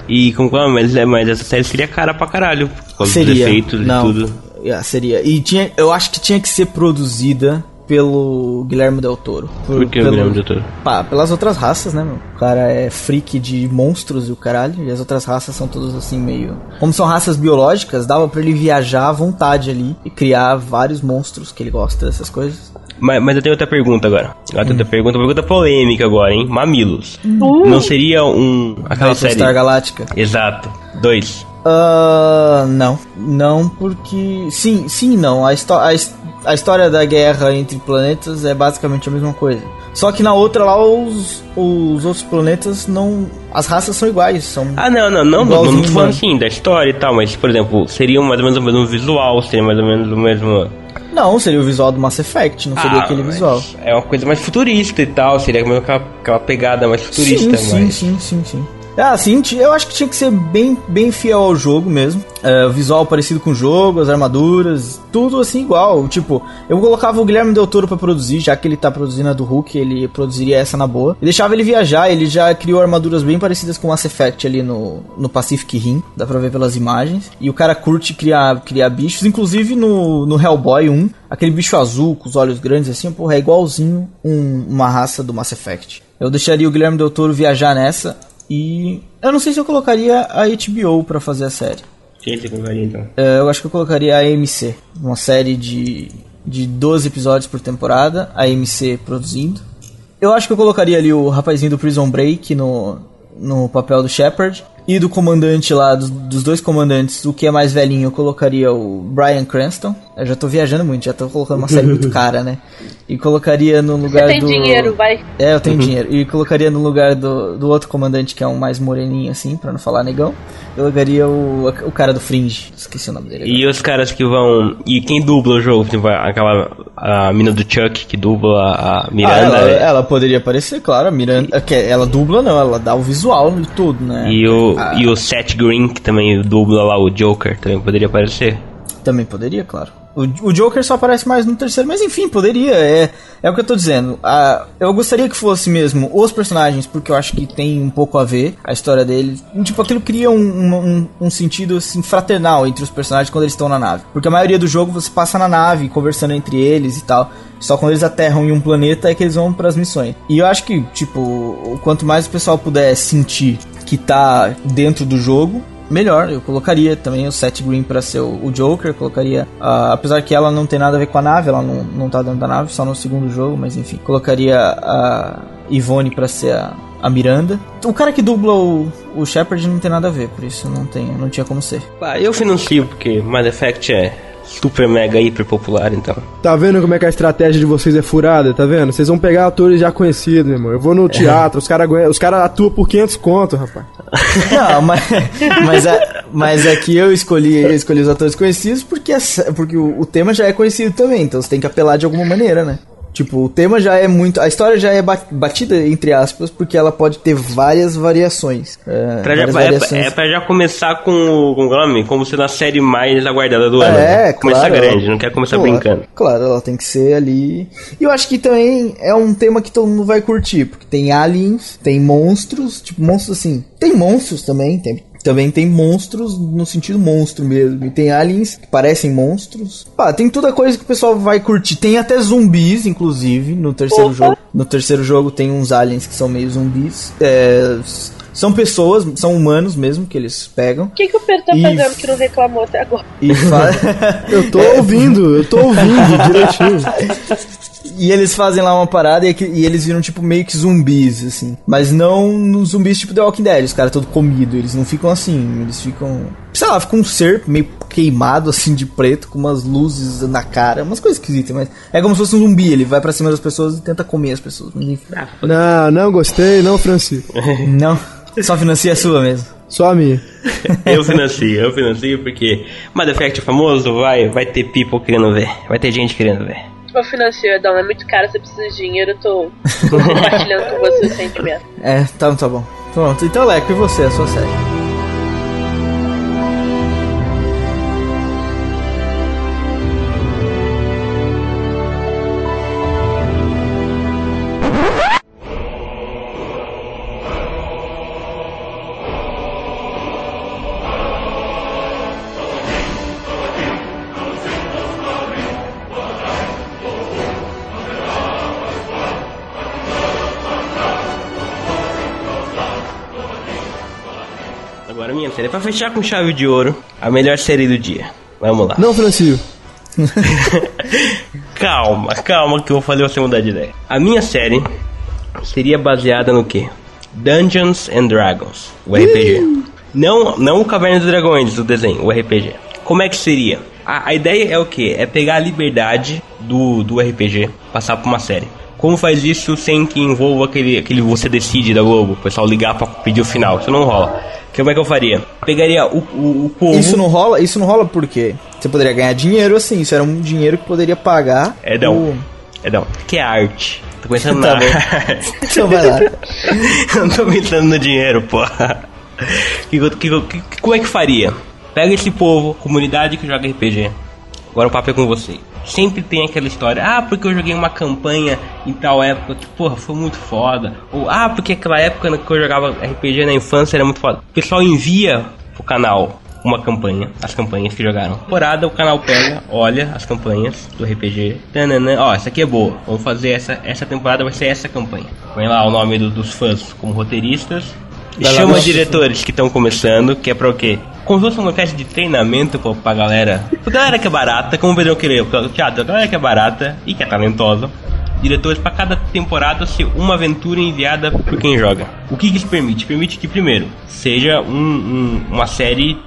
E como ah, mas, é, mas essa série seria cara pra caralho. Por causa dos Seria. efeitos não. e tudo. Yeah, seria. E tinha, eu acho que tinha que ser produzida pelo Guilherme Del Toro. Por que o pelo- Guilherme Del Toro? Pá, pelas outras raças, né, meu? O cara é freak de monstros e o caralho. E as outras raças são todas assim, meio. Como são raças biológicas, dava pra ele viajar à vontade ali e criar vários monstros que ele gosta dessas coisas. Mas, mas eu tenho outra pergunta agora. Eu tenho outra pergunta, uma pergunta polêmica agora, hein? Mamilos. Uh. Não seria um. aquela série. Battlestar Galáctica. Exato. Dois. Ah, não. Não, porque. Sim, sim, não. A, a, a história da guerra entre planetas é basicamente a mesma coisa. Só que na outra lá, os, os outros planetas não. As raças são iguais. São Ah, não, não, não, não, não tô falando né? assim da história e tal, mas, por exemplo, seria mais ou menos o mesmo visual, seria mais ou menos o mesmo. Não, seria o visual do Mass Effect, não seria Ah, aquele visual. É uma coisa mais futurista e tal, seria aquela, aquela pegada mais futurista, sim, sim, mas. sim, sim, sim. Ah, sim, ti- eu acho que tinha que ser bem, bem fiel ao jogo mesmo. É, visual parecido com o jogo, as armaduras, tudo assim igual. Tipo, eu colocava o Guilherme Del Toro pra produzir, já que ele tá produzindo a do Hulk, ele produziria essa na boa. E deixava ele viajar, ele já criou armaduras bem parecidas com o Mass Effect ali no, no Pacific Rim, dá pra ver pelas imagens. E o cara curte criar, criar bichos, inclusive no, no Hellboy 1, aquele bicho azul com os olhos grandes assim, porra, é igualzinho um- uma raça do Mass Effect. Eu deixaria o Guilherme Del Toro viajar nessa e eu não sei se eu colocaria a HBO pra fazer a série. Quem você colocaria então? É, Eu acho que eu colocaria a AMC, uma série de, de 12 episódios por temporada, a AMC produzindo. Eu acho que eu colocaria ali o rapazinho do Prison Break no, no papel do Shepard. E do comandante lá, dos, dos dois comandantes, o que é mais velhinho, eu colocaria o Brian Cranston. Eu já tô viajando muito, já tô colocando uma série muito cara, né? E colocaria no Você lugar tem do... dinheiro, vai. É, eu tenho dinheiro. E colocaria no lugar do, do outro comandante, que é um mais moreninho, assim, pra não falar negão. Eu colocaria o, o cara do Fringe. Esqueci o nome dele. agora. E os caras que vão. E quem dubla o jogo? Tipo, aquela. A mina do Chuck que dubla a Ah, Miranda. ela, né? ela poderia aparecer, claro. A Miranda. que Ela dubla, não, ela dá o visual e tudo, né? E o, Ah. e o Seth Green, que também dubla lá o Joker, também poderia aparecer. Também poderia, claro. O, o Joker só aparece mais no terceiro, mas enfim, poderia. É, é o que eu tô dizendo. Ah, eu gostaria que fosse mesmo os personagens, porque eu acho que tem um pouco a ver a história deles. Tipo, aquilo cria um, um, um sentido assim, fraternal entre os personagens quando eles estão na nave. Porque a maioria do jogo você passa na nave, conversando entre eles e tal. Só quando eles aterram em um planeta é que eles vão para as missões. E eu acho que, tipo, o quanto mais o pessoal puder sentir que tá dentro do jogo, melhor. Eu colocaria também o Seth Green para ser o, Joker, colocaria, ah, apesar que ela não tem nada a ver com a nave, ela não, não tá dentro da nave, só no segundo jogo, mas enfim, colocaria a Yvonne para ser a, a Miranda. O cara que dubla o, o Shepard não tem nada a ver, por isso não tem, não tinha como ser. Ah, eu financio porque Mass Effect é super mega hiper popular, então. Tá vendo como é que a estratégia de vocês é furada? Tá vendo? Vocês vão pegar atores já conhecidos, meu irmão. Eu vou no teatro, os caras os cara atuam por 500 conto, rapaz. Não, mas, mas, é, mas aqui eu escolhi, eu escolhi os atores conhecidos porque, é- porque o, o tema já é conhecido também, então você tem que apelar de alguma maneira, né? Tipo, o tema já é muito. A história já é ba- batida, entre aspas, porque ela pode ter várias variações. É, Pra já, várias é, variações. é pra já começar com o, com o nome, como sendo a série mais aguardada do ano. É, né? Começar claro. grande, não quer começar Claro, brincando. Claro, ela tem que ser ali. E eu acho que também é um tema que todo mundo vai curtir, porque tem aliens, tem monstros, tipo, monstros assim. Tem monstros também, tem. Também tem monstros no sentido monstro mesmo. E tem aliens que parecem monstros. Pá, tem toda coisa que o pessoal vai curtir. Tem até zumbis, inclusive, no terceiro Opa. jogo. No terceiro jogo tem uns aliens que são meio zumbis. É, são pessoas, são humanos mesmo que eles pegam. O que, que o Pedro tá E- fazendo que não reclamou até agora? E fa- Eu tô ouvindo, eu tô ouvindo direitinho. E eles fazem lá uma parada e, que- e eles viram, tipo, meio que zumbis, assim. Mas não nos zumbis tipo The Walking Dead, os caras todo comido. Eles não ficam assim, eles ficam. Sei lá, fica um ser meio queimado, assim, de preto, com umas luzes na cara, umas coisas esquisitas, mas é como se fosse um zumbi. Ele vai pra cima das pessoas e tenta comer as pessoas. Enfim. Não, não gostei, não, Francisco. Não, só financia a sua mesmo. Só a minha. Eu financio, eu financio porque Mass Effect é famoso, vai, vai ter people querendo ver. Vai ter gente querendo ver. Ô, financiadão, é muito caro, você precisa de dinheiro, eu tô, tô compartilhando com você o sentimento. É, tá, tá bom. Pronto, então Leco, e você, a sua série? Pra fechar com chave de ouro, a melhor série do dia. Vamos lá. Não, Francisco. Calma, calma que eu vou fazer você mudar de ideia. A minha série seria baseada no quê? Dungeons and Dragons, o RPG. Não, não o Caverna dos Dragões, o desenho, o RPG. Como é que seria? A, a ideia é o quê? É pegar a liberdade do, do RPG, passar pra uma série. Como faz isso sem que envolva aquele, aquele você decide da Globo, o pessoal ligar pra pedir o final? Isso não rola. Como é que eu faria? Pegaria o, o, o povo. Isso não rola? Isso não rola por quê? Você poderia ganhar dinheiro assim, isso era um dinheiro que poderia pagar. É, não. o- É não. Que é arte. Tô pensando Tá na. Então vai lá. Eu não tô pensando no dinheiro, porra. Que, que, que, que- como é que faria? Pega esse povo, comunidade que joga RPG. Agora o papo é com você. Sempre tem aquela história, ah, porque eu joguei uma campanha em tal época que, porra, foi muito foda. Ou, ah, porque aquela época que eu jogava RPG na infância era muito foda. O pessoal envia pro canal uma campanha, as campanhas que jogaram. Temporada, o canal pega, olha as campanhas do RPG. Tananã, ó, essa aqui é boa. Vamos fazer essa, essa temporada vai ser essa campanha. Põe lá o nome do- dos fãs como roteiristas. Vai Chama diretores que estão começando, que é pra o quê? Se fosse uma espécie de treinamento pra, pra galera. Pra galera que é barata, como o Pedrão querer, teatro, a galera que é barata e que é talentosa. Diretores pra cada temporada ser uma aventura enviada por quem joga. O que, que isso permite? Permite que, primeiro, seja um- um- uma série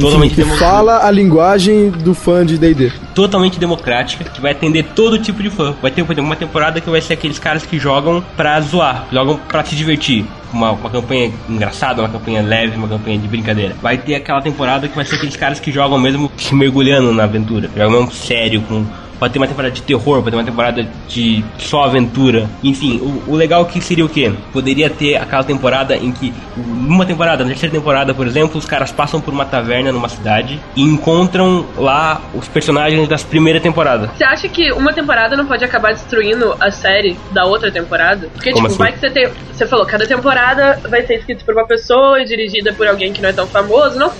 totalmente Que demo- fala a linguagem do fã de D&D. totalmente democrática, que vai atender todo tipo de fã. Vai ter, por exemplo, uma temporada que vai ser aqueles caras que jogam pra zoar, jogam pra se divertir. Uma, uma campanha engraçada, uma campanha leve, uma campanha de brincadeira. Vai ter aquela temporada que vai ser aqueles caras que jogam mesmo se mergulhando na aventura, jogam mesmo sério, com, pode ter uma temporada de terror, pode ter uma temporada de só aventura. Enfim, o, o legal que seria o quê? Poderia ter aquela temporada em que, numa temporada, na terceira temporada, por exemplo, os caras passam por uma taverna numa cidade e encontram lá os personagens das primeira temporada. Você acha que uma temporada não pode acabar destruindo a série da outra temporada? Porque, Como tipo, assim? vai que você tem. Você falou, cada temporada vai ser escrita por uma pessoa e dirigida por alguém que não é tão famoso. Não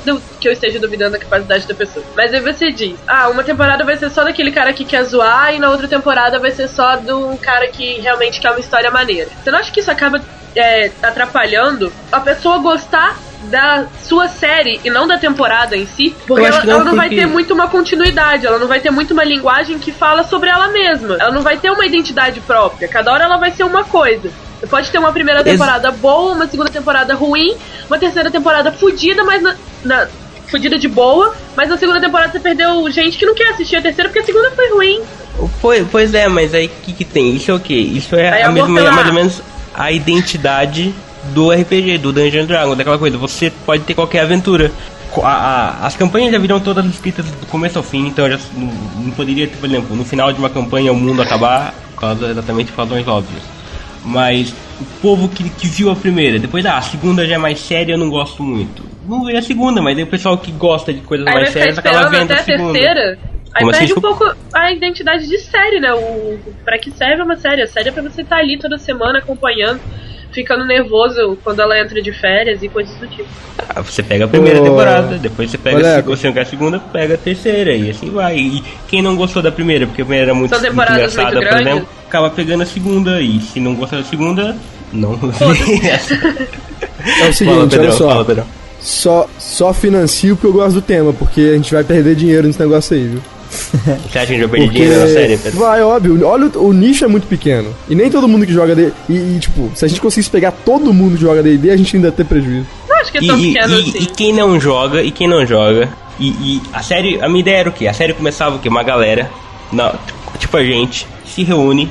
que eu esteja duvidando da capacidade da pessoa. Mas aí você diz, ah, uma temporada vai ser só daquele cara que quer zoar e na outra temporada vai ser só de um cara que realmente quer uma história maneira. Você não acha que isso acaba é, atrapalhando a pessoa gostar da sua série e não da temporada em si? Porque ela, que não, ela não vai ter muito uma continuidade, ela não vai ter muito uma linguagem que fala sobre ela mesma. Ela não vai ter uma identidade própria. Cada hora ela vai ser uma coisa. Pode ter uma primeira Ex- temporada boa, uma segunda temporada ruim, uma terceira temporada fodida, mas na, na fodida de boa, mas na segunda temporada você perdeu gente que não quer assistir a terceira porque a segunda foi ruim. Pois, pois é, mas aí o que, que tem? Isso é o quê? Isso é Aí a mesma, falar. mais ou menos a identidade do RPG, do Dungeons and Dragons, daquela coisa. Você pode ter qualquer aventura. A- a- as campanhas já viram todas escritas do começo ao fim, então já não, não poderia, por exemplo, no final de uma campanha o mundo acabar por causa exatamente por razões óbvias. Mas o povo que, que viu a primeira, depois ah, a segunda já é mais séria, eu não gosto muito. Não veio a segunda, mas aí o pessoal que gosta de coisas Aí mais sérias acaba vendo até a segunda. terceira. Aí Como assim, perde um desculpa? pouco a identidade de série, né? O, pra que serve uma série? A série é pra você estar ali toda semana acompanhando, ficando nervoso quando ela entra de férias e coisas do tipo. Ah, Você pega a primeira temporada, depois você pega a você não quer a segunda, pega a terceira e assim vai. E quem não gostou da primeira, porque a primeira era muito, muito engraçada, muito por exemplo, acaba pegando a segunda e se não gostou da segunda, não. É o seguinte, fala, Pedrão, olha só. fala, Pedrão. Só, só financio porque eu gosto do tema, porque a gente vai perder dinheiro nesse negócio aí, viu? Você acha que a gente vai perder Porque dinheiro na série, Pedro? vai, óbvio. Olha, o, o nicho é muito pequeno. E nem todo mundo que joga D&D... E, e, tipo, se a gente conseguisse pegar todo mundo que joga D&D, a gente ainda ia ter prejuízo. Não acho que é E, tão e- pequeno e- assim. e quem não joga, e quem não joga, e, e a série, a minha ideia era o quê? A série começava o quê? Uma galera, não, tipo a gente, se reúne,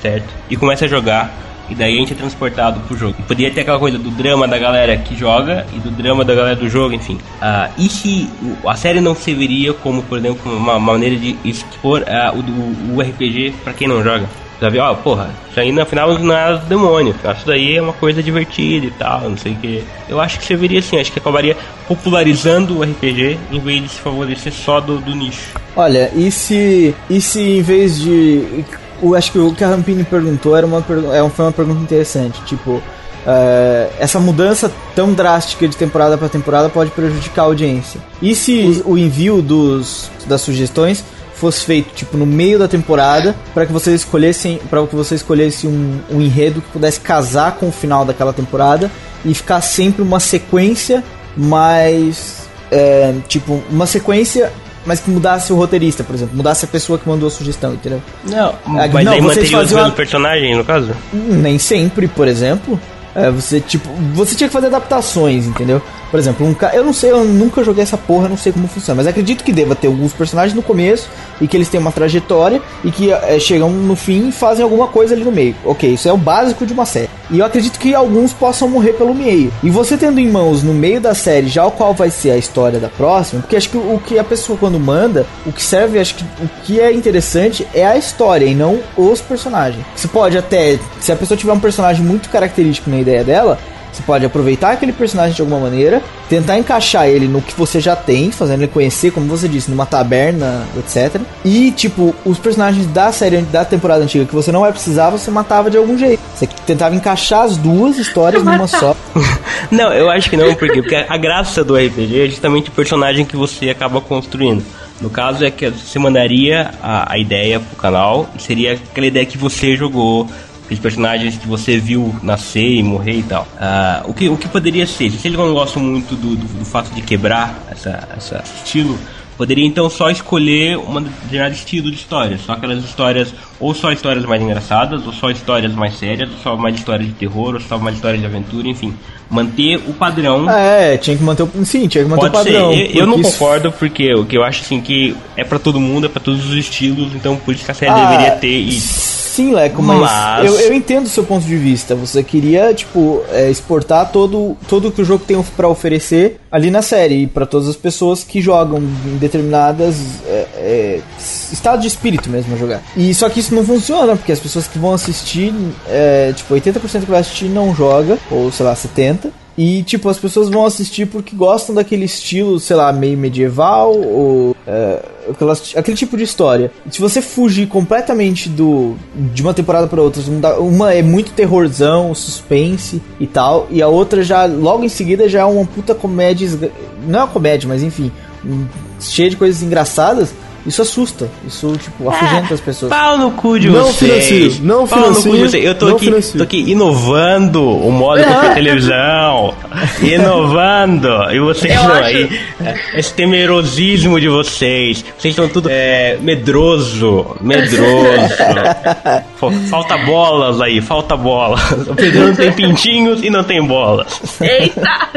certo? E começa a jogar, e daí a gente é transportado pro jogo. Poderia ter aquela coisa do drama da galera que joga e do drama da galera do jogo, enfim. Ah, e se a série não serviria como, por exemplo, uma, maneira de expor ah, o, o RPG pra quem não joga? Já viu? Ó, porra, isso aí no final não é demônio. Isso daí é uma coisa divertida e tal, não sei o que. Eu acho que serviria assim, acho que acabaria popularizando o RPG em vez de se favorecer só do, do nicho. Olha, e se, e se em vez de. Eu acho que o que a Rampini perguntou era uma, é, foi uma pergunta interessante. Tipo, é, essa mudança tão drástica de temporada para temporada pode prejudicar a audiência. E se o envio dos, das sugestões fosse feito tipo no meio da temporada para que vocês escolhessem para que você escolhesse um, um enredo que pudesse casar com o final daquela temporada e ficar sempre uma sequência mais é, tipo uma sequência mas que mudasse o roteirista, por exemplo, mudasse a pessoa que mandou a sugestão, entendeu? Não, Ah, mas não, daí vocês manteria os mesmos a- personagens, no caso? Nem sempre, por exemplo. É, você tipo, você tinha que fazer adaptações, entendeu? Por exemplo, um ca... eu não sei, eu nunca joguei essa porra, não sei como funciona, mas acredito que deva ter alguns personagens no começo e que eles têm uma trajetória e que é, chegam no fim e fazem alguma coisa ali no meio. Ok, isso é o básico de uma série. E eu acredito que alguns possam morrer pelo meio. E você tendo em mãos no meio da série já o qual vai ser a história da próxima, porque acho que o que a pessoa quando manda, o que serve, acho que o que é interessante é a história e não os personagens. Você pode até, se a pessoa tiver um personagem muito característico na ideia dela, você pode aproveitar aquele personagem de alguma maneira, tentar encaixar ele no que você já tem, fazendo ele conhecer, como você disse, numa taberna, etc. E, tipo, os personagens da série da temporada antiga que você não vai precisar, você matava de algum jeito. Você tentava encaixar as duas histórias numa só. Não, eu acho que não, por quê? Porque a graça do RPG é justamente o personagem que você acaba construindo. No caso é que você mandaria a, a ideia pro canal e seria aquela ideia que você jogou, aqueles personagens que você viu nascer e morrer e tal. Ah, o, que, o que poderia ser? Se eles não gostam muito do, do, do fato de quebrar essa, essa estilo, poderia então só escolher um determinado estilo de história. Só aquelas histórias, ou só histórias mais engraçadas, ou só histórias mais sérias, ou só mais histórias de terror, ou só mais histórias de aventura, enfim. Manter o padrão. É, tinha que manter o. Sim, tinha que manter Pode o padrão. ser. Eu, eu não isso- concordo porque o que eu acho assim que é pra todo mundo, é pra todos os estilos, então por isso que a série Ah, deveria ter isso. Sim, Leco, mas, Mas- Eu, eu entendo o seu ponto de vista. Você queria, tipo, é, exportar todo, tudo que o jogo tem pra oferecer ali na série, pra todas as pessoas que jogam em determinadas é, é, estado de espírito mesmo a jogar. E só que isso não funciona, porque as pessoas que vão assistir, é, tipo, 80% que vai assistir não joga, ou sei lá, 70%. E, tipo, as pessoas vão assistir porque gostam daquele estilo, sei lá, meio medieval ou é, aquelas- aquele tipo de história. Se você fugir completamente do de uma temporada para outra, uma- é muito terrorzão, suspense e tal, e a outra já, logo em seguida, já é uma puta comédia. Não é uma comédia, mas enfim, cheia de coisas engraçadas. Isso assusta, isso, tipo, afugenta as pessoas. Pau no cu de Não vocês. financio, não Pau no cu de financio, vocês. Eu tô não aqui, financio. tô aqui inovando o modo fui televisão. inovando. E vocês Eu não acho- aí. é, Esse temerosismo de vocês. Vocês estão tudo é, medroso. Medroso. Fa- Falta bolas aí, falta bolas. O Pedro não tem pintinhos e não tem bolas. Eita!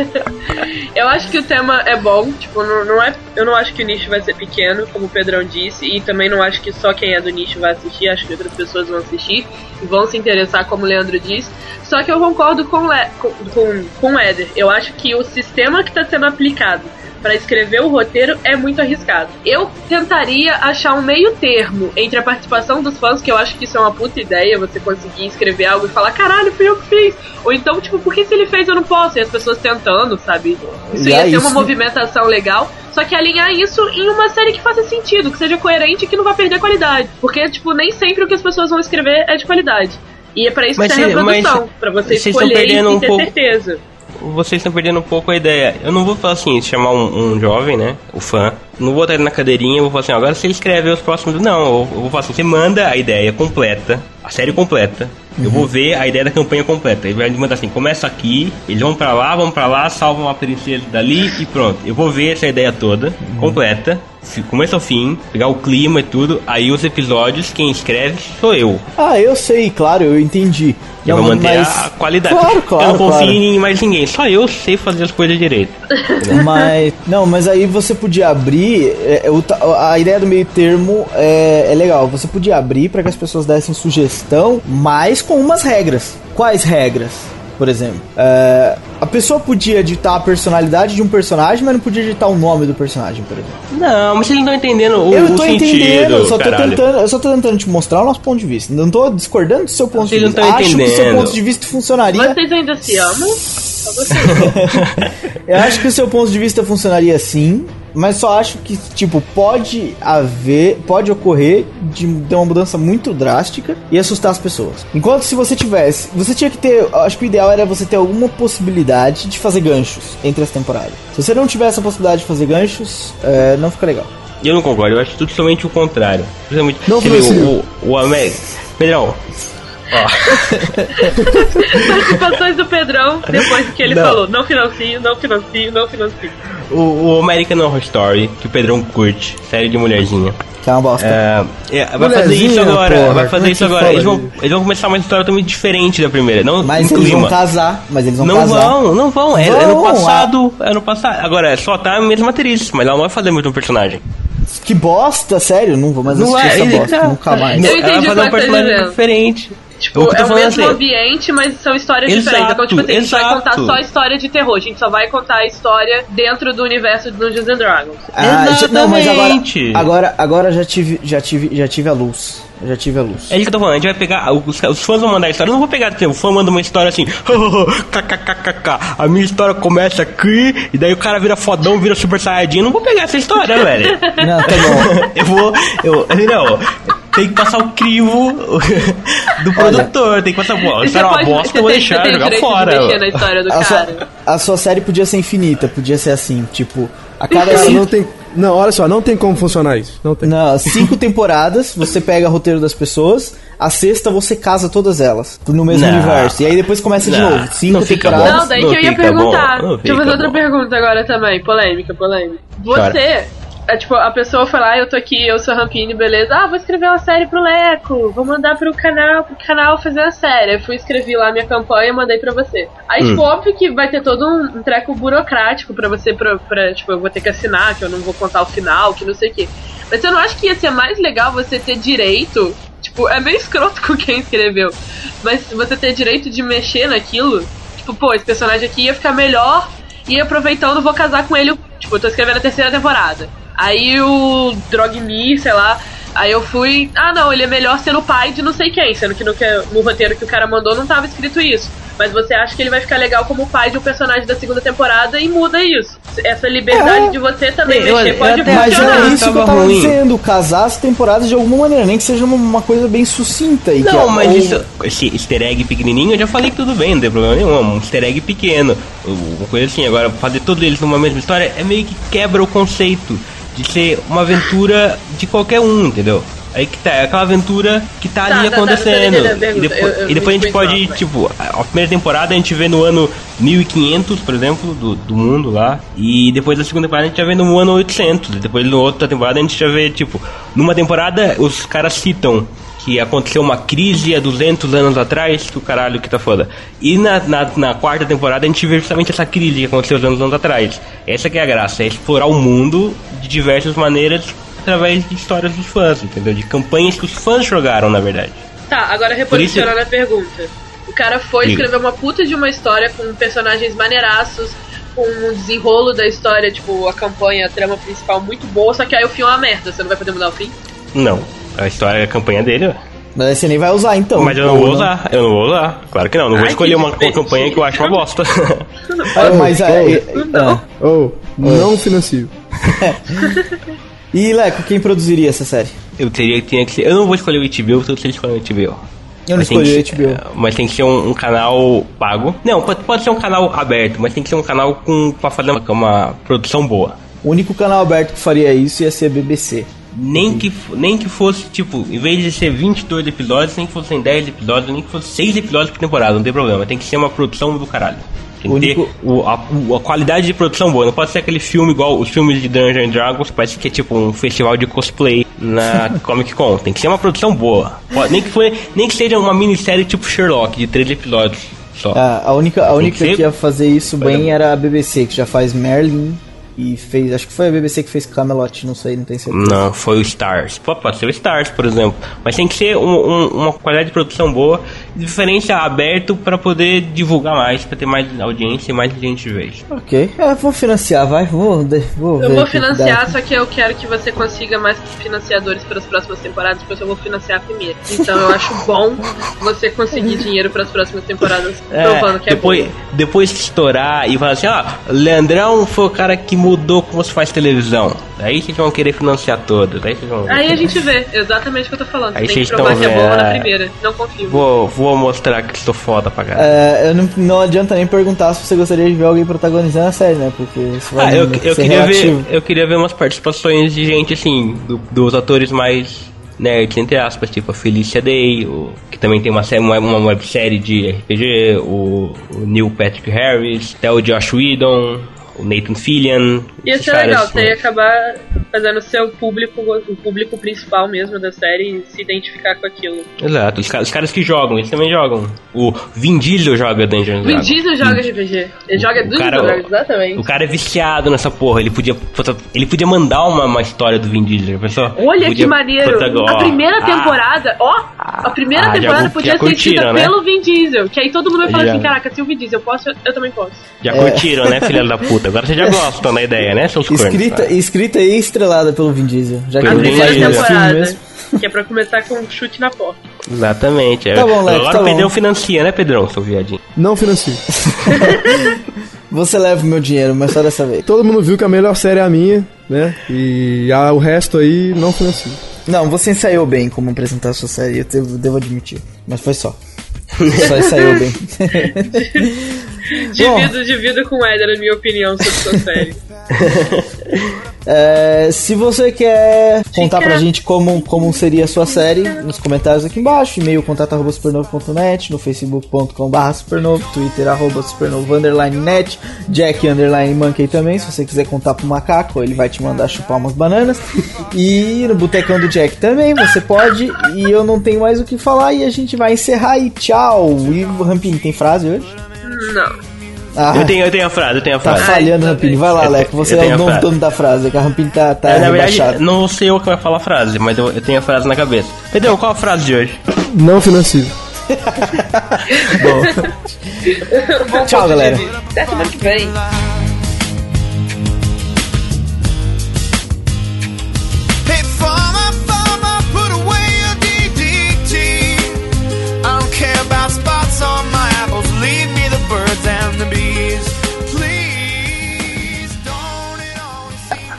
Eu acho que o tema é bom, tipo, não, não é. Eu não acho que o nicho vai ser pequeno, como o Pedrão disse, e também não acho que só quem é do nicho vai assistir, acho que outras pessoas vão assistir e vão se interessar, como o Leandro disse. Só que eu concordo com, Le, com, com, com o Éder. Eu acho que o sistema que está sendo aplicado para escrever o roteiro é muito arriscado. Eu tentaria achar um meio termo entre a participação dos fãs, que eu acho que isso é uma puta ideia, você conseguir escrever algo e falar, caralho, fui eu que fiz. Ou então, tipo, por que se ele fez eu não posso? E as pessoas tentando, sabe? Isso ia é ser uma isso. movimentação legal. Só que alinhar isso em uma série que faça sentido, que seja coerente e que não vai perder qualidade. Porque, tipo, nem sempre o que as pessoas vão escrever é de qualidade. E é pra isso Mas que serve a produção, pra você escolher e, e um ter pouco- certeza. Vocês estão perdendo um pouco a ideia. Eu não vou falar assim, chamar um, um jovem, né? O fã. Não vou botar ele na cadeirinha vou falar assim, agora você escreve os próximos. Não, eu, eu vou falar assim, você manda a ideia completa, a série completa. Eu vou ver a ideia da campanha completa. Ele vai me mandar assim, começa aqui, eles vão pra lá, vão pra lá, salvam uma princesa dali e pronto. Eu vou ver essa ideia toda, completa, fi- começo ao fim, pegar o clima e tudo. Aí os episódios, quem escreve sou eu. Ah, eu sei, claro, eu entendi. Eu vou manter mas- a qualidade. Claro, eu claro, não confio claro. em mais ninguém, só eu sei fazer as coisas direito. Mas, não, mas aí você podia abrir. é, ta- a ideia do meio termo é, é legal. Você podia abrir para que as pessoas dessem sugestão, mas com umas regras. Quais regras? Por exemplo, É, a pessoa podia editar a personalidade de um personagem, mas não podia editar o nome do personagem, por exemplo. Não, mas vocês não estão entendendo o, eu o tô sentido, entendendo, eu só tô, caralho. tentando, eu só tô tentando te mostrar o nosso ponto de vista. Não tô discordando do seu ponto Vocês de vista. Acho que o seu entendendo. ponto de vista funcionaria. Vocês ainda se amam? Eu acho que o seu ponto de vista funcionaria sim, mas só acho que, tipo, pode haver, pode ocorrer de ter uma mudança muito drástica e assustar as pessoas. Enquanto se você tivesse, você tinha que ter, eu acho que o ideal era você ter alguma possibilidade de fazer ganchos entre as temporadas. Se você não tiver essa possibilidade de fazer ganchos, é, não fica legal. Eu não concordo, eu acho tudo somente o contrário. Principalmente Não, você vê Francisco. o, o, o América. Pedrão, Participações do Pedrão depois que ele Não. falou: não financio, não financio, não financio. o, o American Horror Story, que o Pedrão curte, série de mulherzinha. Que é uma bosta. É, é, vai fazer isso agora, porra, vai fazer é isso agora. Eles vão, eles vão começar uma história também diferente da primeira, não mas eles clima. vão casar, mas eles vão Não casar. vão, não vão. É, é no Vão, passado, é no passado. Agora, só tá a mesma atriz, mas ela não vai fazer o mesmo personagem. Que bosta, sério, não vou mais Não assistir é, essa bosta, tá- nunca mais. Não, Eu ela entendi vai fazer um tá personagem diferente. Tipo, é o mesmo assim. ambiente, mas são histórias Exato, diferentes. Então, tipo assim, a gente vai exato. contar só a história de terror. A gente só vai contar a história dentro do universo de Dungeons and Dragons. Ah, já- não, mas agora, Exatamente. agora, agora já tive, já tive, já tive a luz. Já tive a luz. É isso que eu tô falando, a gente vai pegar. Os, os fãs vão mandar a história. Eu não vou pegar, tipo, o fã manda uma história assim, kkkk. A minha história começa aqui, e daí o cara vira fodão, vira super saiyajin. Eu não vou pegar essa história, velho. Não, tá bom. Eu vou. Eu, não, tem que passar o crivo do produtor. Tem que passar. Pô, a E história é uma bosta, eu vou deixar jogar fora. de mexer na história do A sua, cara. a sua série podia ser infinita, podia ser assim, tipo, a cada Cara, não tem. Não, olha só, não tem como funcionar isso. Não tem. não, cinco temporadas, você pega o roteiro das pessoas, a sexta você casa todas elas no mesmo Não. universo. E aí depois começa de Não, novo. Cinco não fica bom. temporadas. Não, daí Não que eu ia perguntar. bom, Deixa eu fazer outra bom. pergunta agora também. Polêmica, polêmica. Você. É, tipo, a pessoa foi lá, eu tô aqui, eu sou Rampini, beleza. Ah, vou escrever uma série pro Leco, vou mandar pro canal, pro canal fazer a série. Eu fui escrever lá minha campanha e mandei pra você. Aí, Hum. tipo, óbvio que vai ter todo um, um treco burocrático pra você, pra, pra, tipo, eu vou ter que assinar, que eu não vou contar o final, que não sei o quê. Mas você não acha que ia ser mais legal você ter direito, tipo, Tipo, é meio escroto com quem escreveu. Mas você ter direito de mexer naquilo, tipo, pô, esse personagem aqui ia ficar melhor e aproveitando vou casar com ele. Tipo, eu tô escrevendo a terceira temporada. Aí o Drogmi, sei lá, aí eu fui. Ah não, ele é melhor sendo pai de não sei quem, sendo que no, que no roteiro que o cara mandou não tava escrito isso. Mas você acha que ele vai ficar legal como pai de um personagem da segunda temporada e muda isso. Essa liberdade É. de você também Eu- mexer eu pode até- Mas é isso que eu Tava ruim. dizendo, casar as temporadas de alguma maneira, nem que seja uma, uma coisa bem sucinta. E que Não, é- mas isso, esse easter egg pequenininho eu já falei que tudo bem, não tem problema nenhum. Um easter egg pequeno, uma coisa assim. Agora, fazer todos eles numa mesma história é meio que quebra o conceito de ser uma aventura de qualquer um, entendeu? Aí que tá, é aquela aventura que tá, Tá, ali tá, tá, acontecendo. tá, tá, tá, tá, e depois, eu- eu e depois a gente pode, entendi, tipo, a primeira temporada a gente vê no ano 1500, por exemplo, do, do mundo lá. E depois da segunda temporada a gente já vê no ano 800. E depois na outra temporada a gente já vê, tipo, numa temporada os caras citam que aconteceu uma crise há 200 anos atrás, que o caralho que tá foda. E na, na, na quarta temporada a gente vê justamente essa crise que aconteceu 200 anos atrás. Essa que é a graça, é explorar o mundo de diversas maneiras através de histórias dos fãs, entendeu? De campanhas que os fãs jogaram, na verdade. Tá, agora Por isso- reposicionando a pergunta. O cara foi escrever uma puta de uma história com personagens maneiraços, com um desenrolo da história, tipo, a campanha, a trama principal muito boa, só que aí o fim é uma merda, você não vai poder mudar o fim? Não, a história é a campanha dele, ué. Mas aí você nem vai usar então. Mas eu não Ou vou usar, eu não vou usar. Claro que não, não vou Ai, escolher uma, uma campanha que eu acho uma bosta. Ah, mas Oh, aí. oh. ah. Ou, não financio. E Leco, quem produziria essa série? eu teria que tinha que ser. Eu não vou escolher o HBO, então você escolhe o HBO. Eu não Mas escolhi o HBO. é, Mas tem que ser um, um canal pago. Não, pode, pode ser um canal aberto, mas tem que ser um canal com pra fazer uma, uma produção boa. O único canal aberto que faria isso ia ser a BBC. Nem que, nem que fosse, tipo, em vez de ser 22 episódios, nem que fossem 10 episódios, nem que fosse 6 episódios por temporada, não tem problema. Tem que ser uma produção do caralho. Tem que O ter único- o, a, a qualidade de produção boa. Não pode ser aquele filme igual os filmes de Dungeons and Dragons, parece que é tipo um festival de cosplay na Comic Con. Tem que ser uma produção boa. Nem, que foi, nem que seja uma minissérie tipo Sherlock, de 3 episódios só. Ah, a única, a única que que ia fazer isso bem era a BBC, que já faz Merlin e fez. Acho que foi a BBC que fez Camelot, não sei, não tenho certeza. Não, foi o Stars. Pode ser o Stars, por exemplo. Mas tem que ser um- um- uma qualidade de produção boa, diferença aberto pra poder divulgar mais, pra ter mais audiência e mais gente ver. Ok, é, vou financiar, vai, vou, de- vou ver Eu vou que que financiar, dá. só que eu quero que você consiga mais financiadores para as próximas temporadas, porque eu vou financiar a primeira. Então eu acho bom você conseguir dinheiro para as próximas temporadas, provando que é depois, bom. depois que estourar e falar assim, ó, Leandrão foi o cara que mudou como se faz televisão. Aí vocês vão querer financiar todas. Aí vocês vão ver. Aí a gente vê, exatamente o que eu tô falando. Aí tem que provar que é boa na vendo. primeira. Não confio. Vou, vou mostrar que sou foda pra caralho. É, eu não, não adianta nem perguntar se você gostaria de ver alguém protagonizando a série, né? Porque isso vai Ah, eu, eu queria relativo. ver, eu queria ver umas participações de gente assim, do- dos atores mais nerds, entre aspas, tipo a Felicia Day, o, que também tem uma, série, uma, uma websérie de RPG, o, o Neil Patrick Harris, até o Josh Whedon, o Nathan Fillion. Ia esses ser legal, caras, você ia né? acabar fazendo o seu público, o público principal mesmo da série se identificar com aquilo. Exato, os, caras- os caras que jogam, eles também jogam. O Vin Diesel joga Dungeons Vin. Diesel joga RPG. Ele joga O Dungeons Dragons, exatamente. O cara é viciado nessa porra, ele podia, ele podia mandar uma, uma história do Vin Diesel, pensou? Olha Podia que maneiro! protagon- A primeira Ah, temporada, ó, a primeira Ah, temporada podia já ser escrita curtiram, né? pelo Vin Diesel. Que aí todo mundo vai falar Já. assim: caraca, se o Vin Diesel posso, eu, eu também posso. Já curtiram, né, filha da puta? Agora vocês já gostam da ideia, né, seus cornos? Escrita, escrita e estrelada pelo Vin Diesel. Já que ele faz temporada. mesmo. Que é pra começar com um chute na porta. Exatamente. é. Tá bom, Lex, Agora tá o Pedrão financia, né, Pedrão, seu viadinho? Não financio. Você leva o meu dinheiro, mas só dessa vez. Todo mundo viu que a melhor série é a minha, né? E a- o resto aí não financio. Não, você ensaiou bem como apresentar a sua série, eu devo, devo admitir. Mas foi só. Só ensaiou bem. Divido, divido com o Éder a minha opinião sobre sua série. É, se você quer contar pra gente como, como seria a sua série, nos comentários aqui embaixo, e-mail contato arroba supernovo.net, no facebook.com.br supernovo, twitter arroba supernovo underline net, jack underline monkey também, se você quiser contar pro macaco, ele vai te mandar chupar umas bananas, e no botecão do Jack também, você pode, e eu não tenho mais o que falar, e a gente vai encerrar aí, tchau! E o Rampini, tem frase hoje? Não. Ah, Eu tenho, eu tenho a frase, eu tenho a tá frase. falhando, Rampini. Vai lá, Eu- Leco. Você é o a dono, da frase. Que a Rampini tá, tá É, na verdade, não sei eu que vai falar a frase, mas eu, eu tenho a frase na cabeça. Pedrão, qual a frase de hoje? Não financio. Bom Tchau, galera. Até semana que vem.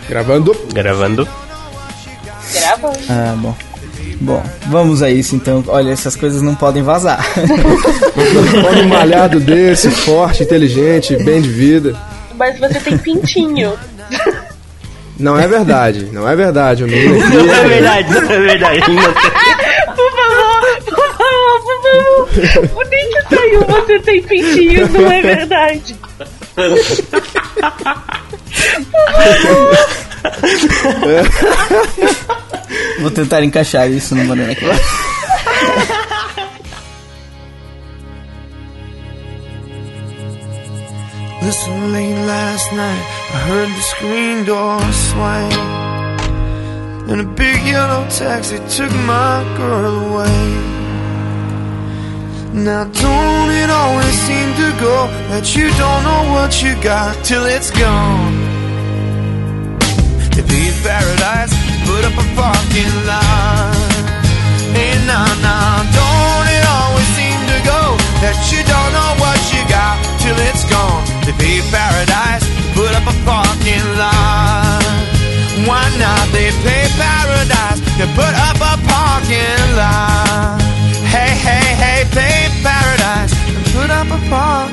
Gravando. Gravando. Grava. Ah, bom. Bom, vamos a isso então. Olha, essas coisas não podem vazar. Homem malhado desse, forte, inteligente, bem de vida. Mas você tem pintinho. Não é verdade, não é verdade. O menino aqui Não é verdade, não é verdade. Não tem- Por favor, por favor, por favor. O que saiu você tem pintinho, não é verdade. Vou tentar encaixar isso no Banana. Listen, late last night, I heard the screen door swing. And a big yellow taxi took my girl away. Now, don't it always seem to go that you don't know what you got till it's gone? paradise, put up a parking lot. Hey, nah, nah, don't it always seem to go that you don't know what you got till it's gone? They pay paradise, put up a parking lot. Why not? They pay paradise, they put up a parking lot. Hey, hey, hey, pay paradise, and put up a parking